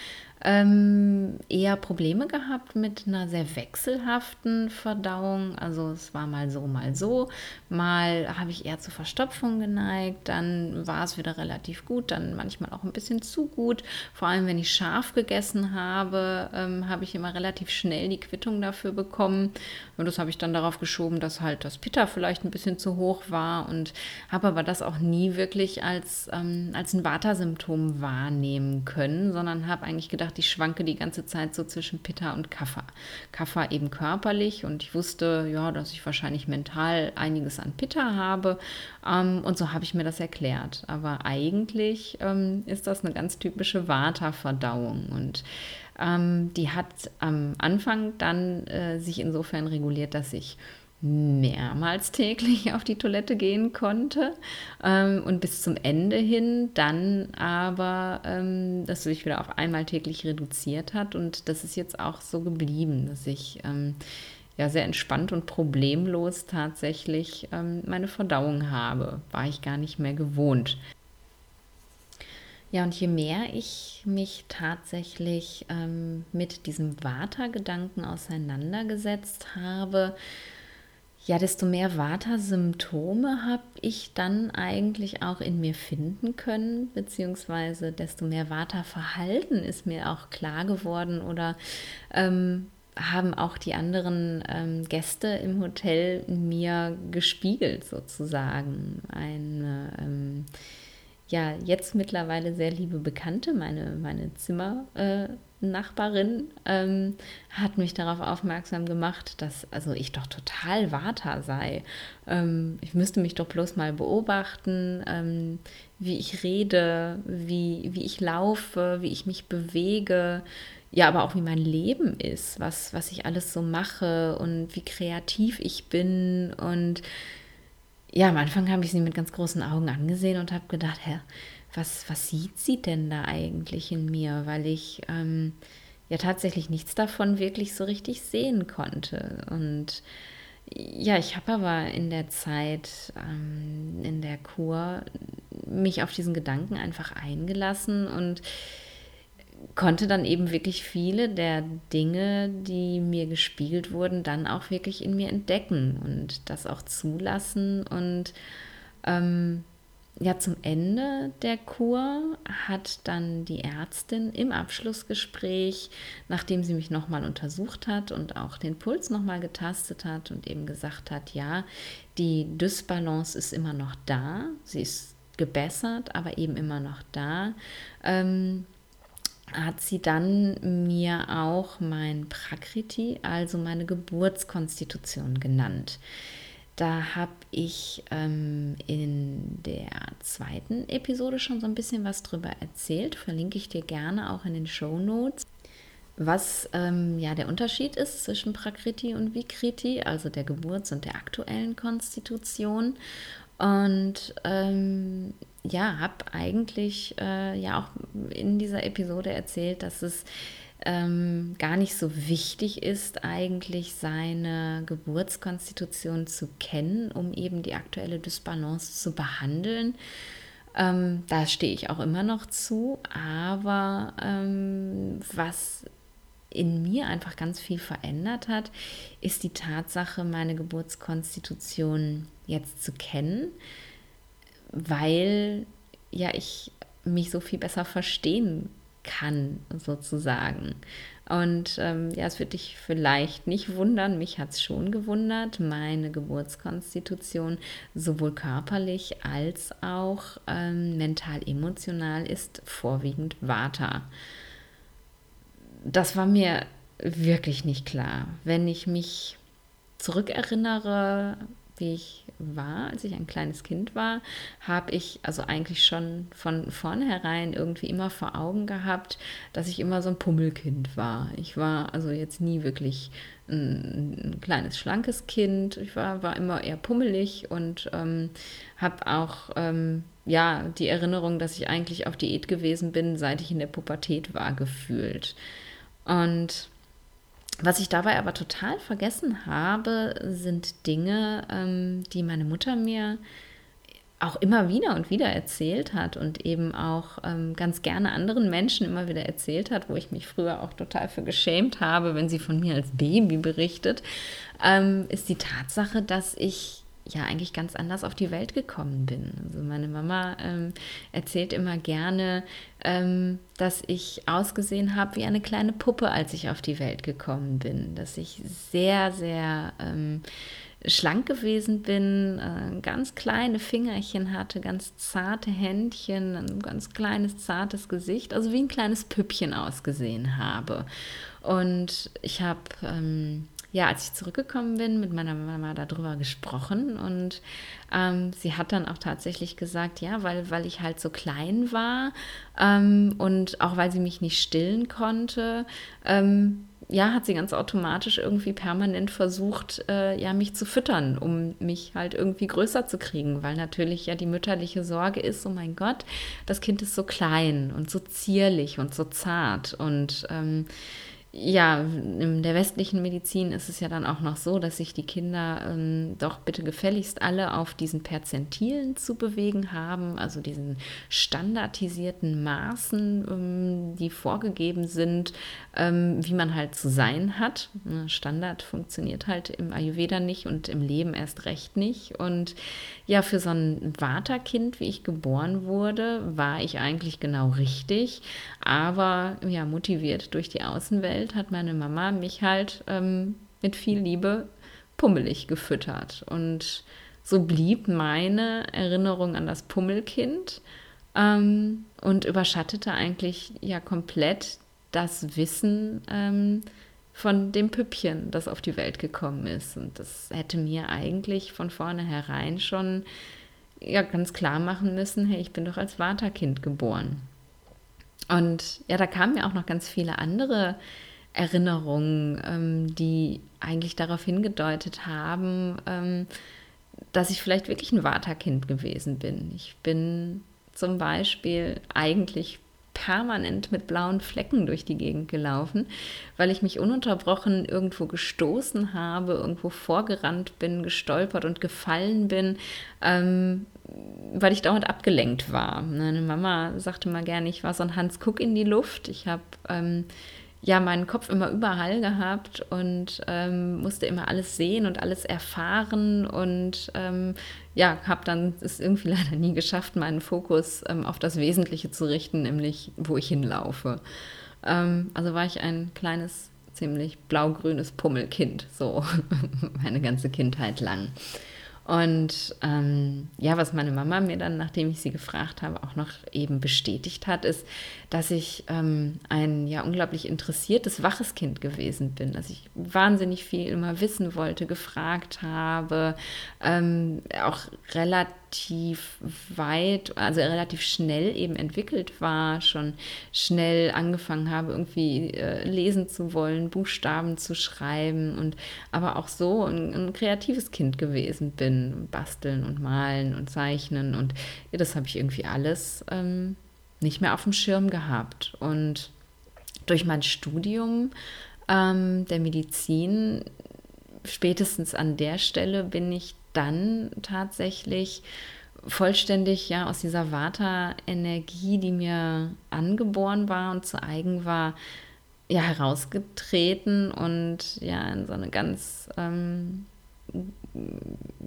ähm, eher Probleme gehabt mit einer sehr wechselhaften Verdauung. Also es war mal so, mal so. Mal habe ich eher zu Verstopfung geneigt, dann war es wieder relativ gut, dann manchmal auch ein bisschen zu gut. Vor allem, wenn ich scharf gegessen habe, ähm, habe ich immer relativ schnell die Quittung dafür bekommen. Und das habe ich dann darauf geschoben, dass halt das Pitta vielleicht ein bisschen zu hoch war und habe aber das auch nie wirklich als, ähm, als ein Vata-Symptom wahrnehmen können, sondern habe eigentlich gedacht, gesagt, ich schwanke die ganze Zeit so zwischen Pitta und Kaffer. Kaffer eben körperlich und ich wusste, ja, dass ich wahrscheinlich mental einiges an Pitta habe ähm, und so habe ich mir das erklärt. Aber eigentlich ähm, ist das eine ganz typische Vata-Verdauung und ähm, die hat am Anfang dann äh, sich insofern reguliert, dass ich mehrmals täglich auf die Toilette gehen konnte. Ähm, und bis zum Ende hin dann aber, ähm, dass sich wieder auf einmal täglich reduziert hat. Und das ist jetzt auch so geblieben, dass ich ähm, ja sehr entspannt und problemlos tatsächlich ähm, meine Verdauung habe, war ich gar nicht mehr gewohnt. Ja, und je mehr ich mich tatsächlich ähm, mit diesem Vata-Gedanken auseinandergesetzt habe, ja, desto mehr Vata-Symptome habe ich dann eigentlich auch in mir finden können, beziehungsweise desto mehr Vata-Verhalten ist mir auch klar geworden oder ähm, haben auch die anderen ähm, Gäste im Hotel mir gespiegelt sozusagen. Eine ähm, ja jetzt mittlerweile sehr liebe Bekannte, meine, meine Zimmernachbarin, äh, ähm, hat mich darauf aufmerksam gemacht, dass also ich doch total Vata sei. Ähm, ich müsste mich doch bloß mal beobachten, ähm, wie ich rede, wie, wie ich laufe, wie ich mich bewege. Ja, aber auch wie mein Leben ist, was, was ich alles so mache und wie kreativ ich bin und ja, am Anfang habe ich sie mit ganz großen Augen angesehen und habe gedacht, hä, was, was sieht sie denn da eigentlich in mir? Weil ich ähm, ja tatsächlich nichts davon wirklich so richtig sehen konnte. Und ja, ich habe aber in der Zeit, ähm, in der Kur, mich auf diesen Gedanken einfach eingelassen und konnte dann eben wirklich viele der Dinge, die mir gespiegelt wurden, dann auch wirklich in mir entdecken und das auch zulassen. Und ähm, ja, zum Ende der Kur hat dann die Ärztin im Abschlussgespräch, nachdem sie mich nochmal untersucht hat und auch den Puls nochmal getastet hat und eben gesagt hat, ja, die Dysbalance ist immer noch da, sie ist gebessert, aber eben immer noch da. Ähm, hat sie dann mir auch mein Prakriti, also meine Geburtskonstitution genannt. Da habe ich ähm, in der zweiten Episode schon so ein bisschen was drüber erzählt. Verlinke ich dir gerne auch in den Show Notes. Was ähm, ja der Unterschied ist zwischen Prakriti und Vikriti, also der Geburts- und der aktuellen Konstitution. Und ähm, ja, habe eigentlich äh, ja auch in dieser Episode erzählt, dass es ähm, gar nicht so wichtig ist, eigentlich seine Geburtskonstitution zu kennen, um eben die aktuelle Dysbalance zu behandeln. Ähm, da stehe ich auch immer noch zu, aber ähm, was in mir einfach ganz viel verändert hat, ist die Tatsache, meine Geburtskonstitution jetzt zu kennen, weil ja ich mich so viel besser verstehen kann, sozusagen. Und ähm, ja, es wird dich vielleicht nicht wundern, mich hat es schon gewundert. Meine Geburtskonstitution sowohl körperlich als auch ähm, mental-emotional ist vorwiegend Vata. Das war mir wirklich nicht klar. Wenn ich mich zurückerinnere, wie ich war, als ich ein kleines Kind war, habe ich also eigentlich schon von vornherein irgendwie immer vor Augen gehabt, dass ich immer so ein Pummelkind war. Ich war also jetzt nie wirklich ein, ein kleines, schlankes Kind. Ich war, war immer eher pummelig und ähm, habe auch ähm, ja, die Erinnerung, dass ich eigentlich auf Diät gewesen bin, seit ich in der Pubertät war, gefühlt. Und was ich dabei aber total vergessen habe, sind Dinge, ähm, die meine Mutter mir auch immer wieder und wieder erzählt hat und eben auch ähm, ganz gerne anderen Menschen immer wieder erzählt hat, wo ich mich früher auch total für geschämt habe, wenn sie von mir als Baby berichtet, ähm, ist die Tatsache, dass ich ja eigentlich ganz anders auf die Welt gekommen bin. Also meine Mama ähm, erzählt immer gerne, ähm, dass ich ausgesehen habe wie eine kleine Puppe, als ich auf die Welt gekommen bin. Dass ich sehr, sehr ähm, schlank gewesen bin, äh, ganz kleine Fingerchen hatte, ganz zarte Händchen, ein ganz kleines, zartes Gesicht, also wie ein kleines Püppchen ausgesehen habe. Und ich habe ähm, ja, als ich zurückgekommen bin, mit meiner Mama darüber gesprochen und ähm, sie hat dann auch tatsächlich gesagt, ja, weil, weil ich halt so klein war ähm, und auch weil sie mich nicht stillen konnte, ähm, ja, hat sie ganz automatisch irgendwie permanent versucht, äh, ja, mich zu füttern, um mich halt irgendwie größer zu kriegen, weil natürlich ja die mütterliche Sorge ist, oh mein Gott, das Kind ist so klein und so zierlich und so zart und ähm, ja, in der westlichen Medizin ist es ja dann auch noch so, dass sich die Kinder ähm, doch bitte gefälligst alle auf diesen Perzentilen zu bewegen haben, also diesen standardisierten Maßen, ähm, die vorgegeben sind, ähm, wie man halt zu sein hat. Ne, Standard funktioniert halt im Ayurveda nicht und im Leben erst recht nicht. Und ja, für so ein Vata-Kind, wie ich geboren wurde, war ich eigentlich genau richtig, aber ja, motiviert durch die Außenwelt Welt hat meine Mama mich halt ähm, mit viel Liebe pummelig gefüttert. Und so blieb meine Erinnerung an das Pummelkind ähm, und überschattete eigentlich ja komplett das Wissen ähm, von dem Püppchen, das auf die Welt gekommen ist. Und das hätte mir eigentlich von vornherein schon ja ganz klar machen müssen, hey, ich bin doch als Vaterkind geboren. Und ja, da kamen ja auch noch ganz viele andere Erinnerungen, ähm, die eigentlich darauf hingedeutet haben, ähm, dass ich vielleicht wirklich ein Vaterkind gewesen bin. Ich bin zum Beispiel eigentlich permanent mit blauen Flecken durch die Gegend gelaufen, weil ich mich ununterbrochen irgendwo gestoßen habe, irgendwo vorgerannt bin, gestolpert und gefallen bin, ähm, weil ich dauernd abgelenkt war. Meine Mama sagte mal gerne, ich war so ein Hans Kuck in die Luft. Ich habe ähm, ja meinen Kopf immer überall gehabt und ähm, musste immer alles sehen und alles erfahren und ähm, ja, habe dann es irgendwie [laughs] leider nie geschafft, meinen Fokus ähm, auf das Wesentliche zu richten, nämlich wo ich hinlaufe. Ähm, also war ich ein kleines, ziemlich blau-grünes Pummelkind, so [laughs] meine ganze Kindheit lang. Und ähm, ja, was meine Mama mir dann, nachdem ich sie gefragt habe, auch noch eben bestätigt hat, ist, dass ich ähm, ein ja unglaublich interessiertes, waches Kind gewesen bin. Dass ich wahnsinnig viel immer wissen wollte, gefragt habe, ähm, auch relativ weit, also relativ schnell eben entwickelt war, schon schnell angefangen habe, irgendwie äh, lesen zu wollen, Buchstaben zu schreiben und aber auch so ein, ein kreatives Kind gewesen bin bin, basteln und malen und zeichnen und ja, das habe ich irgendwie alles ähm, nicht mehr auf dem Schirm gehabt. Und durch mein Studium ähm, der Medizin, spätestens an der Stelle bin ich dann tatsächlich vollständig ja aus dieser Vata-Energie, die mir angeboren war und zu eigen war, ja herausgetreten und ja in so eine ganz ähm,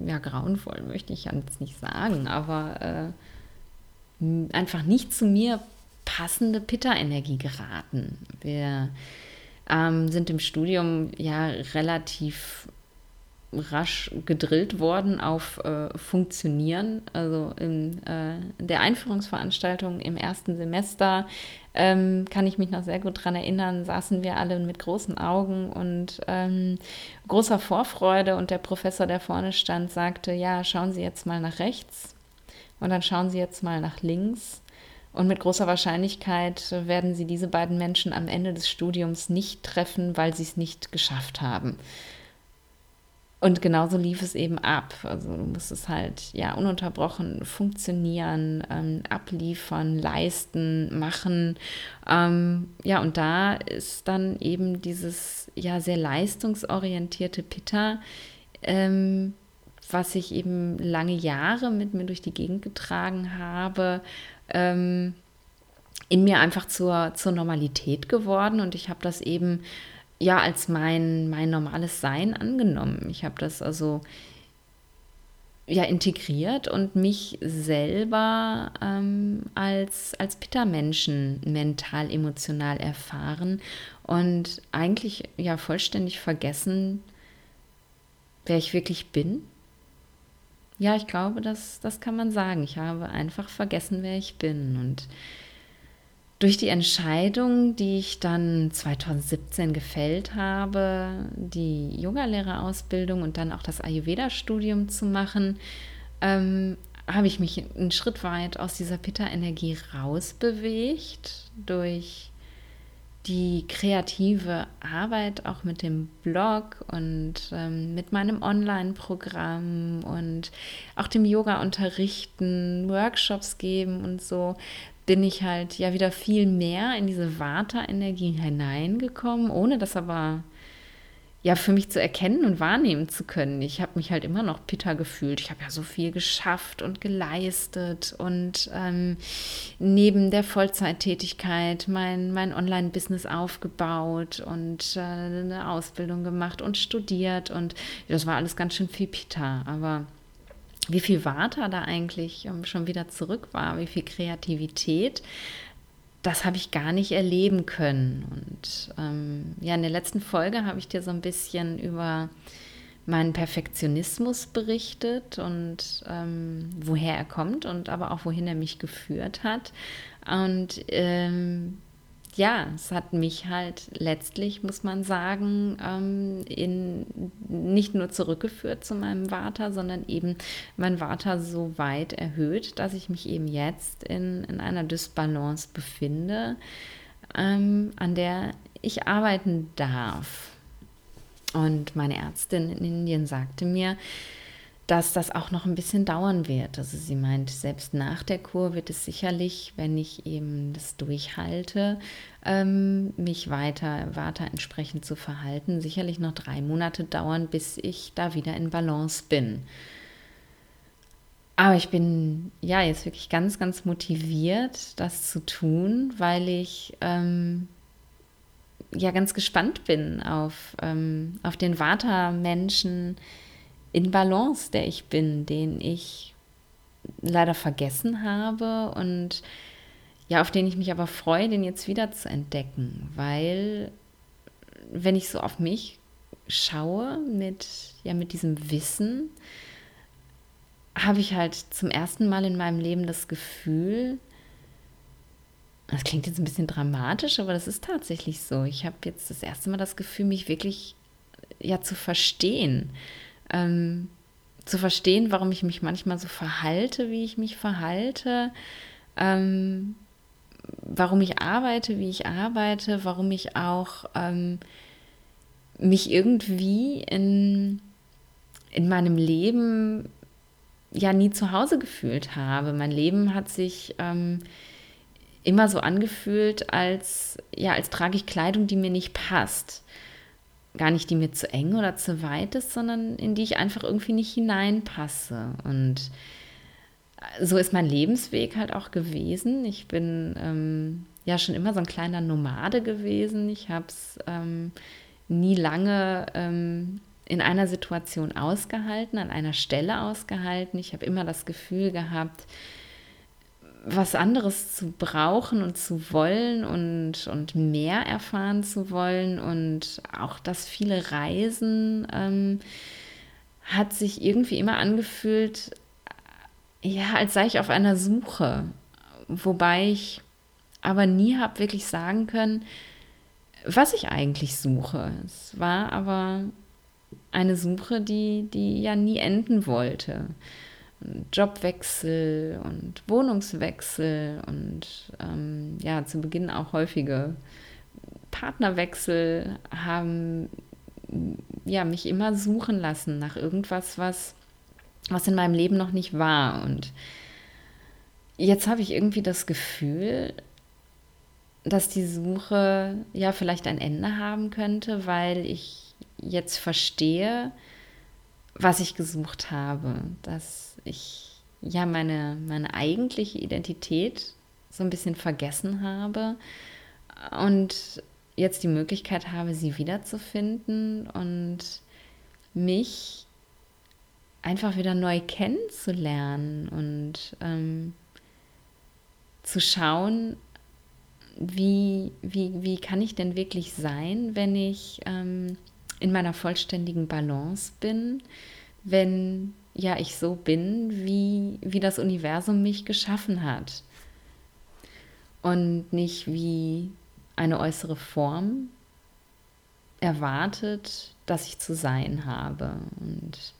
ja, grauenvoll möchte ich jetzt nicht sagen, aber äh, einfach nicht zu mir passende Pitta-Energie geraten. Wir ähm, sind im Studium ja relativ rasch gedrillt worden auf äh, Funktionieren. Also in äh, der Einführungsveranstaltung im ersten Semester ähm, kann ich mich noch sehr gut daran erinnern, saßen wir alle mit großen Augen und ähm, großer Vorfreude und der Professor, der vorne stand, sagte, ja, schauen Sie jetzt mal nach rechts und dann schauen Sie jetzt mal nach links. Und mit großer Wahrscheinlichkeit werden Sie diese beiden Menschen am Ende des Studiums nicht treffen, weil sie es nicht geschafft haben. Und genauso lief es eben ab. Also du musstest halt ja ununterbrochen funktionieren, ähm, abliefern, leisten, machen. Ähm, ja, und da ist dann eben dieses ja sehr leistungsorientierte Pitta, ähm, was ich eben lange Jahre mit mir durch die Gegend getragen habe, ähm, in mir einfach zur, zur Normalität geworden. Und ich habe das eben ja als mein, mein normales Sein angenommen. Ich habe das also ja integriert und mich selber ähm, als, als Pitta-Menschen mental, emotional erfahren und eigentlich ja vollständig vergessen, wer ich wirklich bin. Ja, ich glaube, das, das kann man sagen. Ich habe einfach vergessen, wer ich bin. Und durch die Entscheidung, die ich dann 2017 gefällt habe, die Yogalehrerausbildung und dann auch das Ayurveda-Studium zu machen, ähm, habe ich mich einen Schritt weit aus dieser Pitta-Energie rausbewegt durch die kreative Arbeit auch mit dem Blog und ähm, mit meinem Online-Programm und auch dem Yoga unterrichten, Workshops geben und so, bin ich halt ja wieder viel mehr in diese Vata-Energie hineingekommen, ohne das aber ja für mich zu erkennen und wahrnehmen zu können. Ich habe mich halt immer noch Pitta gefühlt. Ich habe ja so viel geschafft und geleistet und ähm, neben der Vollzeittätigkeit mein, mein Online-Business aufgebaut und äh, eine Ausbildung gemacht und studiert und das war alles ganz schön viel Pitta. Aber wie viel Vata da eigentlich ähm, schon wieder zurück war, wie viel Kreativität, das habe ich gar nicht erleben können. Und ähm, ja, in der letzten Folge habe ich dir so ein bisschen über meinen Perfektionismus berichtet und ähm, woher er kommt und aber auch wohin er mich geführt hat. Und ähm, ja, es hat mich halt letztlich, muss man sagen, ähm, in, nicht nur zurückgeführt zu meinem Vater, sondern eben mein Vater so weit erhöht, dass ich mich eben jetzt in, in einer Dysbalance befinde, ähm, an der ich arbeiten darf. Und meine Ärztin in Indien sagte mir, dass das auch noch ein bisschen dauern wird. Also sie meint, selbst nach der Kur wird es sicherlich, wenn ich eben das durchhalte, ähm, mich weiter, weiter entsprechend zu verhalten, sicherlich noch drei Monate dauern, bis ich da wieder in Balance bin. Aber ich bin ja jetzt wirklich ganz, ganz motiviert, das zu tun, weil ich ähm, ja ganz gespannt bin auf, ähm, auf den Vata-Menschen, in Balance, der ich bin, den ich leider vergessen habe und ja, auf den ich mich aber freue, den jetzt wieder zu entdecken, weil wenn ich so auf mich schaue mit ja mit diesem Wissen, habe ich halt zum ersten Mal in meinem Leben das Gefühl, das klingt jetzt ein bisschen dramatisch, aber das ist tatsächlich so. Ich habe jetzt das erste Mal das Gefühl, mich wirklich ja zu verstehen. Ähm, zu verstehen, warum ich mich manchmal so verhalte, wie ich mich verhalte, ähm, warum ich arbeite, wie ich arbeite, warum ich auch ähm, mich irgendwie in, in meinem Leben ja nie zu Hause gefühlt habe. Mein Leben hat sich ähm, immer so angefühlt, als, ja, als trage ich Kleidung, die mir nicht passt. Gar nicht, die mir zu eng oder zu weit ist, sondern in die ich einfach irgendwie nicht hineinpasse. Und so ist mein Lebensweg halt auch gewesen. Ich bin ähm, ja schon immer so ein kleiner Nomade gewesen. Ich habe es ähm, nie lange ähm, in einer Situation ausgehalten, an einer Stelle ausgehalten. Ich habe immer das Gefühl gehabt, was anderes zu brauchen und zu wollen und, und mehr erfahren zu wollen und auch das viele Reisen ähm, hat sich irgendwie immer angefühlt, ja, als sei ich auf einer Suche, wobei ich aber nie habe wirklich sagen können, was ich eigentlich suche. Es war aber eine Suche, die, die ja nie enden wollte. Jobwechsel und Wohnungswechsel und ähm, ja, zu Beginn auch häufige Partnerwechsel haben ja, mich immer suchen lassen nach irgendwas, was, was in meinem Leben noch nicht war. Und jetzt habe ich irgendwie das Gefühl, dass die Suche ja vielleicht ein Ende haben könnte, weil ich jetzt verstehe, was ich gesucht habe, dass ich ja meine, meine eigentliche Identität so ein bisschen vergessen habe und jetzt die Möglichkeit habe, sie wiederzufinden und mich einfach wieder neu kennenzulernen und ähm, zu schauen, wie, wie, wie kann ich denn wirklich sein, wenn ich ähm, in meiner vollständigen Balance bin, wenn ja ich so bin, wie, wie das Universum mich geschaffen hat. Und nicht wie eine äußere Form erwartet, dass ich zu sein habe. Und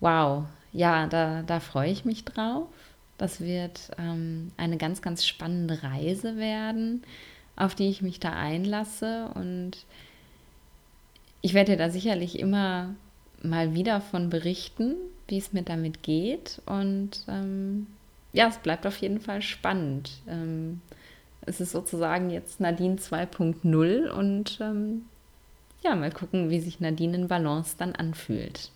wow, ja, da, da freue ich mich drauf. Das wird ähm, eine ganz, ganz spannende Reise werden, auf die ich mich da einlasse. Und ich werde da sicherlich immer mal wieder von berichten, wie es mir damit geht. Und ähm, ja, es bleibt auf jeden Fall spannend. Ähm, es ist sozusagen jetzt Nadine 2.0 und ähm, ja, mal gucken, wie sich Nadine in Balance dann anfühlt.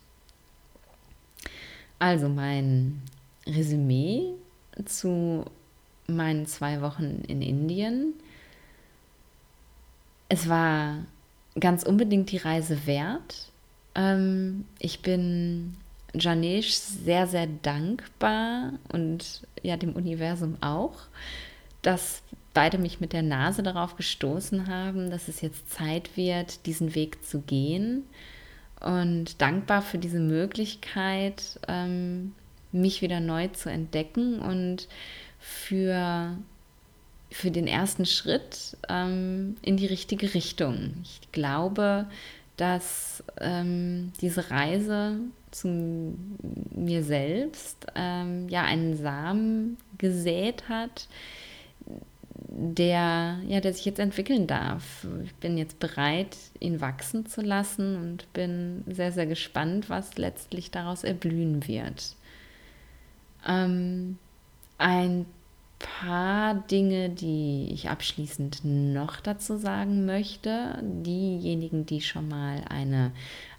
Also mein Resümee zu meinen zwei Wochen in Indien. Es war ganz unbedingt die Reise wert. Ähm, ich bin Janesh sehr, sehr dankbar und ja, dem Universum auch, dass beide mich mit der Nase darauf gestoßen haben, dass es jetzt Zeit wird, diesen Weg zu gehen. Und dankbar für diese Möglichkeit, ähm, mich wieder neu zu entdecken und für für den ersten Schritt ähm, in die richtige Richtung. Ich glaube, dass ähm, diese Reise zu mir selbst ähm, ja einen Samen gesät hat, der, ja, der sich jetzt entwickeln darf. Ich bin jetzt bereit, ihn wachsen zu lassen und bin sehr, sehr gespannt, was letztlich daraus erblühen wird. Ähm, ein paar Dinge, die ich abschließend noch dazu sagen möchte. Diejenigen, die schon mal eine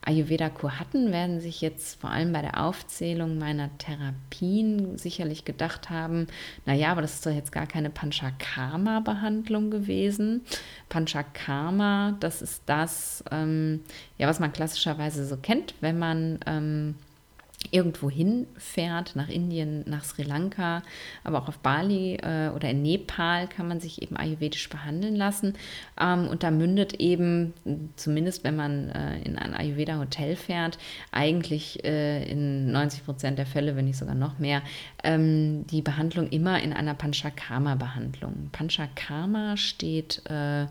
Ayurveda-Kur hatten, werden sich jetzt vor allem bei der Aufzählung meiner Therapien sicherlich gedacht haben, naja, aber das ist doch jetzt gar keine Panchakarma-Behandlung gewesen. Panchakarma, das ist das, ähm, ja, was man klassischerweise so kennt, wenn man ähm, irgendwo hinfährt, nach Indien, nach Sri Lanka, aber auch auf Bali äh, oder in Nepal kann man sich eben ayurvedisch behandeln lassen. Ähm, und da mündet eben, zumindest wenn man äh, in ein Ayurveda-Hotel fährt, eigentlich äh, in 90 Prozent der Fälle, wenn nicht sogar noch mehr, ähm, die Behandlung immer in einer Panchakarma-Behandlung. Panchakarma steht äh,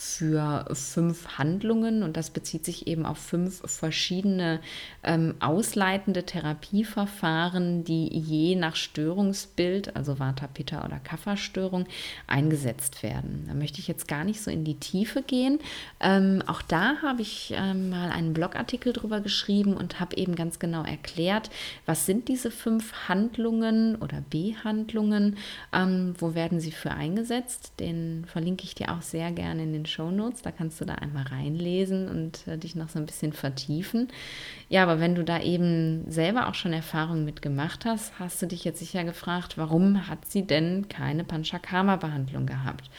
für fünf Handlungen und das bezieht sich eben auf fünf verschiedene ähm, ausleitende Therapieverfahren, die je nach Störungsbild, also Vata, Pitta oder Kapha-Störung, eingesetzt werden. Da möchte ich jetzt gar nicht so in die Tiefe gehen. Ähm, auch da habe ich ähm, mal einen Blogartikel drüber geschrieben und habe eben ganz genau erklärt, was sind diese fünf Handlungen oder Behandlungen, ähm, wo werden sie für eingesetzt. Den verlinke ich dir auch sehr gerne in den Shownotes. Da kannst du da einmal reinlesen und äh, dich noch so ein bisschen vertiefen. Ja, aber wenn du da eben selber auch schon Erfahrungen mitgemacht hast, hast du dich jetzt sicher gefragt, warum hat sie denn keine Panchakarma-Behandlung gehabt?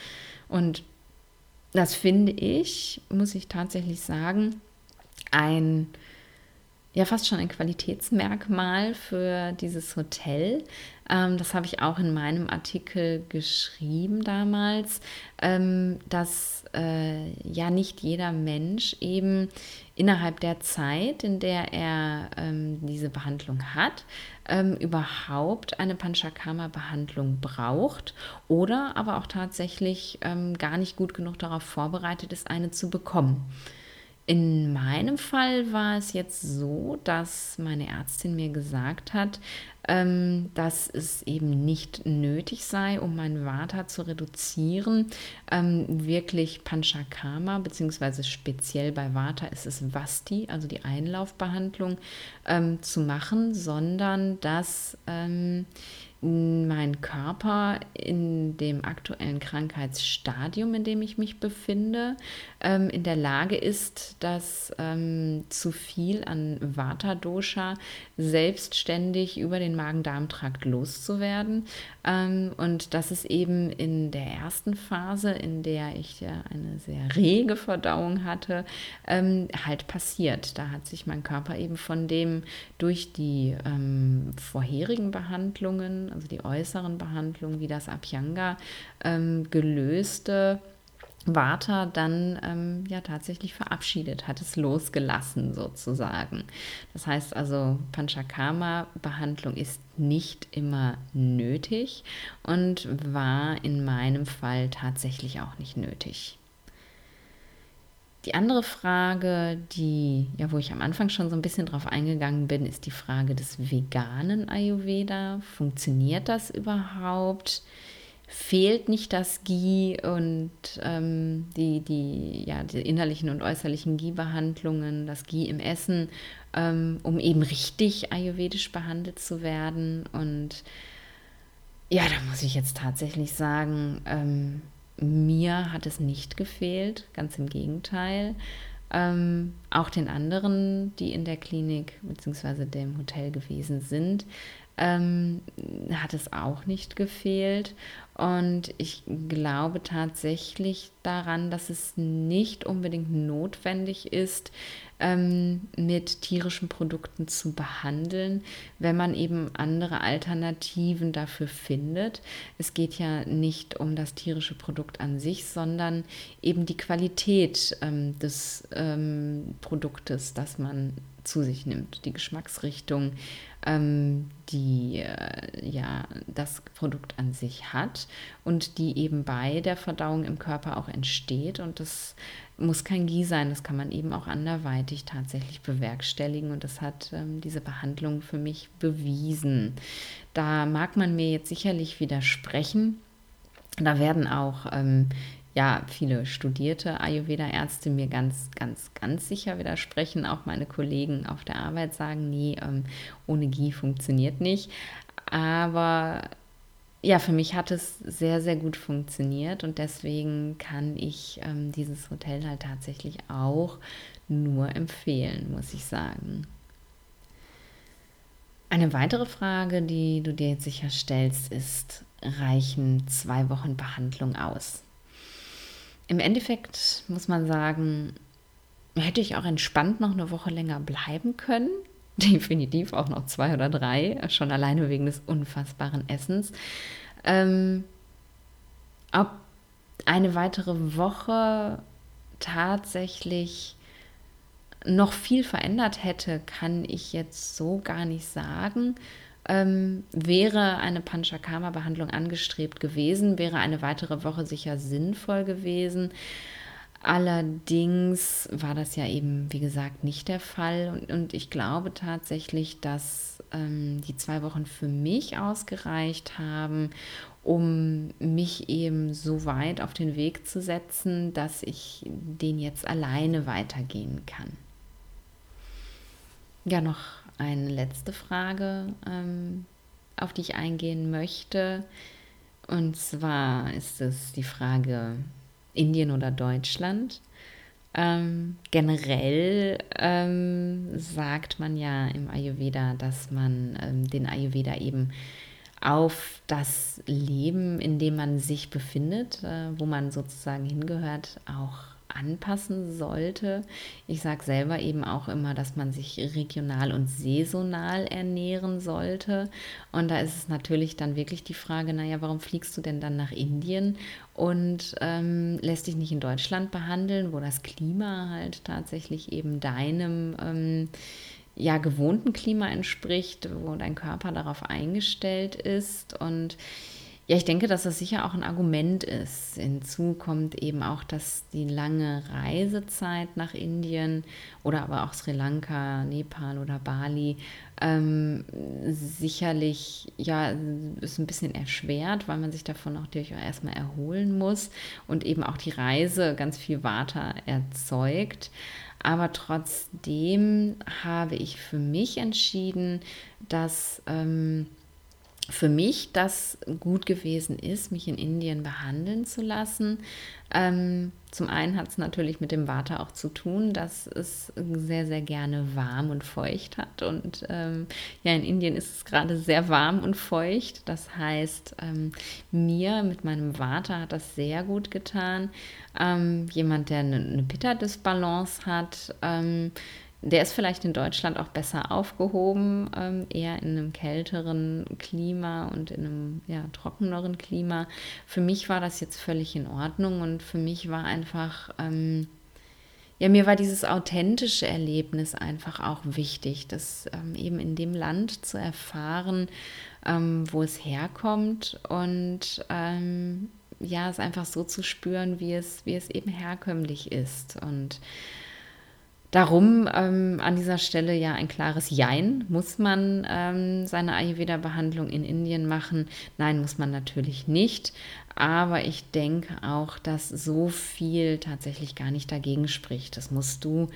Und das finde ich, muss ich tatsächlich sagen, ein ja fast schon ein Qualitätsmerkmal für dieses Hotel. Ähm, das habe ich auch in meinem Artikel geschrieben damals, ähm, dass äh, ja nicht jeder Mensch eben innerhalb der Zeit, in der er ähm, diese Behandlung hat, ähm, überhaupt eine Panchakarma-Behandlung braucht oder aber auch tatsächlich ähm, gar nicht gut genug darauf vorbereitet ist, eine zu bekommen. In meinem Fall war es jetzt so, dass meine Ärztin mir gesagt hat, ähm, dass es eben nicht nötig sei, um mein Vata zu reduzieren, ähm, wirklich Panchakarma, beziehungsweise speziell bei Vata ist es Vasti, also die Einlaufbehandlung, ähm, zu machen, sondern dass ähm, mein Körper in dem aktuellen Krankheitsstadium, in dem ich mich befinde, ähm, in der Lage ist, das ähm, zu viel an Vata-Dosha selbstständig über den Magen-Darm-Trakt loszuwerden. Ähm, und das ist eben in der ersten Phase, in der ich ja eine sehr rege Verdauung hatte, ähm, halt passiert. Da hat sich mein Körper eben von dem durch die ähm, vorherigen Behandlungen also die äußeren Behandlungen wie das Abhyanga, ähm, gelöste Vata dann ähm, ja tatsächlich verabschiedet, hat es losgelassen sozusagen. Das heißt also, Panchakarma-Behandlung ist nicht immer nötig und war in meinem Fall tatsächlich auch nicht nötig. Die andere Frage, die, ja, wo ich am Anfang schon so ein bisschen drauf eingegangen bin, ist die Frage des veganen Ayurveda. Funktioniert das überhaupt? Fehlt nicht das Ghee und ähm, die, die, ja, die innerlichen und äußerlichen Ghee-Behandlungen, das Ghee im Essen, ähm, um eben richtig ayurvedisch behandelt zu werden? Und ja, da muss ich jetzt tatsächlich sagen, ähm, mir hat es nicht gefehlt, ganz im Gegenteil. Ähm, auch den anderen, die in der Klinik bzw. dem Hotel gewesen sind, ähm, hat es auch nicht gefehlt. Und ich glaube tatsächlich daran, dass es nicht unbedingt notwendig ist, ähm, mit tierischen Produkten zu behandeln, wenn man eben andere Alternativen dafür findet. Es geht ja nicht um das tierische Produkt an sich, sondern eben die Qualität ähm, des ähm, Produktes, das man zu sich nimmt, die Geschmacksrichtung, ähm, die äh, ja das Produkt an sich hat und die eben bei der Verdauung im Körper auch entsteht. Und das muss kein Gie sein, das kann man eben auch anderweitig tatsächlich bewerkstelligen. Und das hat ähm, diese Behandlung für mich bewiesen. Da mag man mir jetzt sicherlich widersprechen. Da werden auch ähm, ja, viele studierte Ayurveda-Ärzte mir ganz, ganz, ganz sicher widersprechen. Auch meine Kollegen auf der Arbeit sagen, nee, ähm, ohne Ghee funktioniert nicht. Aber ja, für mich hat es sehr, sehr gut funktioniert und deswegen kann ich ähm, dieses Hotel halt tatsächlich auch nur empfehlen, muss ich sagen. Eine weitere Frage, die du dir jetzt sicher stellst, ist, reichen zwei Wochen Behandlung aus? Im Endeffekt muss man sagen, hätte ich auch entspannt noch eine Woche länger bleiben können, [laughs] definitiv auch noch zwei oder drei, schon alleine wegen des unfassbaren Essens. Ähm, ob eine weitere Woche tatsächlich noch viel verändert hätte, kann ich jetzt so gar nicht sagen. Ähm, wäre eine Panchakarma-Behandlung angestrebt gewesen, wäre eine weitere Woche sicher sinnvoll gewesen. Allerdings war das ja eben, wie gesagt, nicht der Fall. Und, und ich glaube tatsächlich, dass ähm, die zwei Wochen für mich ausgereicht haben, um mich eben so weit auf den Weg zu setzen, dass ich den jetzt alleine weitergehen kann. Ja, noch eine letzte Frage, ähm, auf die ich eingehen möchte. Und zwar ist es die Frage, Indien oder Deutschland. Ähm, generell ähm, sagt man ja im Ayurveda, dass man ähm, den Ayurveda eben auf das Leben, in dem man sich befindet, äh, wo man sozusagen hingehört, auch anpassen sollte. Ich sage selber eben auch immer, dass man sich regional und saisonal ernähren sollte. Und da ist es natürlich dann wirklich die Frage, naja, warum fliegst du denn dann nach Indien und ähm, lässt dich nicht in Deutschland behandeln, wo das Klima halt tatsächlich eben deinem ähm, ja, gewohnten Klima entspricht, wo dein Körper darauf eingestellt ist. Und ja, ich denke, dass das sicher auch ein Argument ist. Hinzu kommt eben auch, dass die lange Reisezeit nach Indien oder aber auch Sri Lanka, Nepal oder Bali ähm, sicherlich ja ist ein bisschen erschwert, weil man sich davon auch natürlich auch erstmal erholen muss und eben auch die Reise ganz viel Water erzeugt. Aber trotzdem habe ich für mich entschieden, dass ähm, für mich das gut gewesen ist, mich in Indien behandeln zu lassen. Ähm, zum einen hat es natürlich mit dem Vata auch zu tun, dass es sehr, sehr gerne warm und feucht hat. Und ähm, ja, in Indien ist es gerade sehr warm und feucht. Das heißt, ähm, mir mit meinem Vata hat das sehr gut getan. Ähm, jemand, der eine, eine Pitta-Disbalance hat, ähm, der ist vielleicht in Deutschland auch besser aufgehoben, ähm, eher in einem kälteren Klima und in einem ja, trockeneren Klima. Für mich war das jetzt völlig in Ordnung und für mich war einfach, ähm, ja, mir war dieses authentische Erlebnis einfach auch wichtig, das ähm, eben in dem Land zu erfahren, ähm, wo es herkommt und ähm, ja, es einfach so zu spüren, wie es, wie es eben herkömmlich ist. Und Darum ähm, an dieser Stelle ja ein klares Jein. Muss man ähm, seine Ayurveda-Behandlung in Indien machen? Nein, muss man natürlich nicht. Aber ich denke auch, dass so viel tatsächlich gar nicht dagegen spricht. Das musst du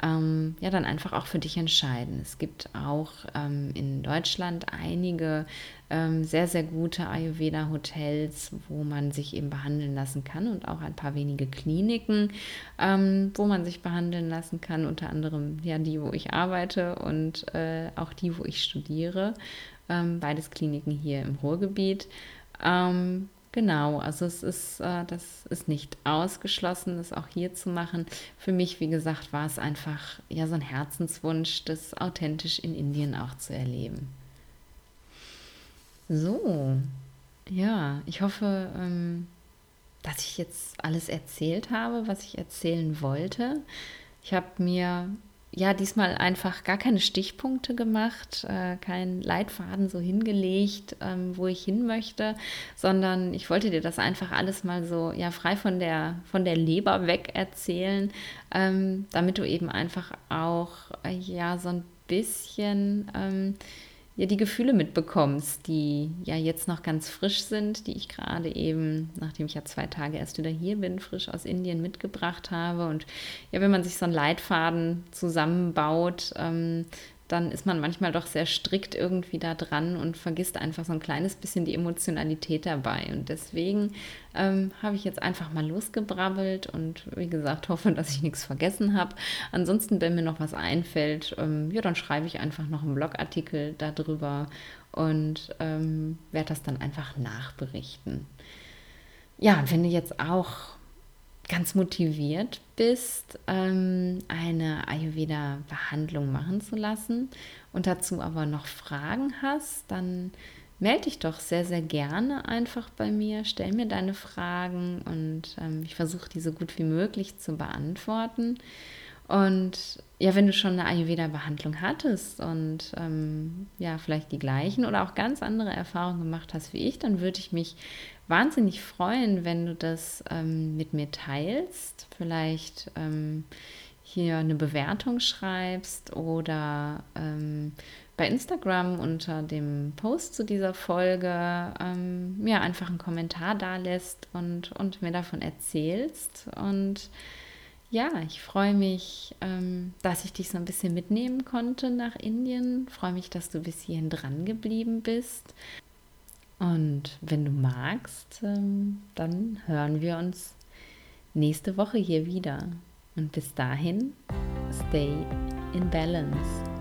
ähm, ja dann einfach auch für dich entscheiden. Es gibt auch ähm, in Deutschland einige ähm, sehr, sehr gute Ayurveda-Hotels, wo man sich eben behandeln lassen kann und auch ein paar wenige Kliniken, ähm, wo man sich behandeln lassen kann, unter anderem ja die, wo ich arbeite und äh, auch die, wo ich studiere. Ähm, beides Kliniken hier im Ruhrgebiet. Ähm, Genau, also es ist, äh, das ist nicht ausgeschlossen, das auch hier zu machen. Für mich, wie gesagt, war es einfach ja so ein Herzenswunsch, das authentisch in Indien auch zu erleben. So, ja, ich hoffe, ähm, dass ich jetzt alles erzählt habe, was ich erzählen wollte. Ich habe mir ja diesmal einfach gar keine Stichpunkte gemacht, äh, keinen Leitfaden so hingelegt, ähm, wo ich hin möchte, sondern ich wollte dir das einfach alles mal so ja frei von der von der Leber weg erzählen, ähm, damit du eben einfach auch äh, ja so ein bisschen ähm, ja die Gefühle mitbekommst, die ja jetzt noch ganz frisch sind, die ich gerade eben, nachdem ich ja zwei Tage erst wieder hier bin, frisch aus Indien mitgebracht habe. Und ja, wenn man sich so einen Leitfaden zusammenbaut, ähm, dann ist man manchmal doch sehr strikt irgendwie da dran und vergisst einfach so ein kleines bisschen die Emotionalität dabei. Und deswegen ähm, habe ich jetzt einfach mal losgebrabbelt und wie gesagt, hoffe, dass ich nichts vergessen habe. Ansonsten, wenn mir noch was einfällt, ähm, ja, dann schreibe ich einfach noch einen Blogartikel darüber und ähm, werde das dann einfach nachberichten. Ja, und wenn du jetzt auch ganz motiviert bist, ähm, eine Ayurveda-Behandlung machen zu lassen und dazu aber noch Fragen hast, dann melde dich doch sehr, sehr gerne einfach bei mir, stell mir deine Fragen und ähm, ich versuche die so gut wie möglich zu beantworten. Und ja, wenn du schon eine Ayurveda-Behandlung hattest und ähm, ja, vielleicht die gleichen oder auch ganz andere Erfahrungen gemacht hast wie ich, dann würde ich mich wahnsinnig freuen, wenn du das ähm, mit mir teilst. Vielleicht ähm, hier eine Bewertung schreibst oder ähm, bei Instagram unter dem Post zu dieser Folge ähm, mir einfach einen Kommentar da lässt und, und mir davon erzählst. Und ja, ich freue mich, ähm, dass ich dich so ein bisschen mitnehmen konnte nach Indien. Freue mich, dass du bis hierhin dran geblieben bist. Und wenn du magst, ähm, dann hören wir uns nächste Woche hier wieder. Und bis dahin, stay in balance.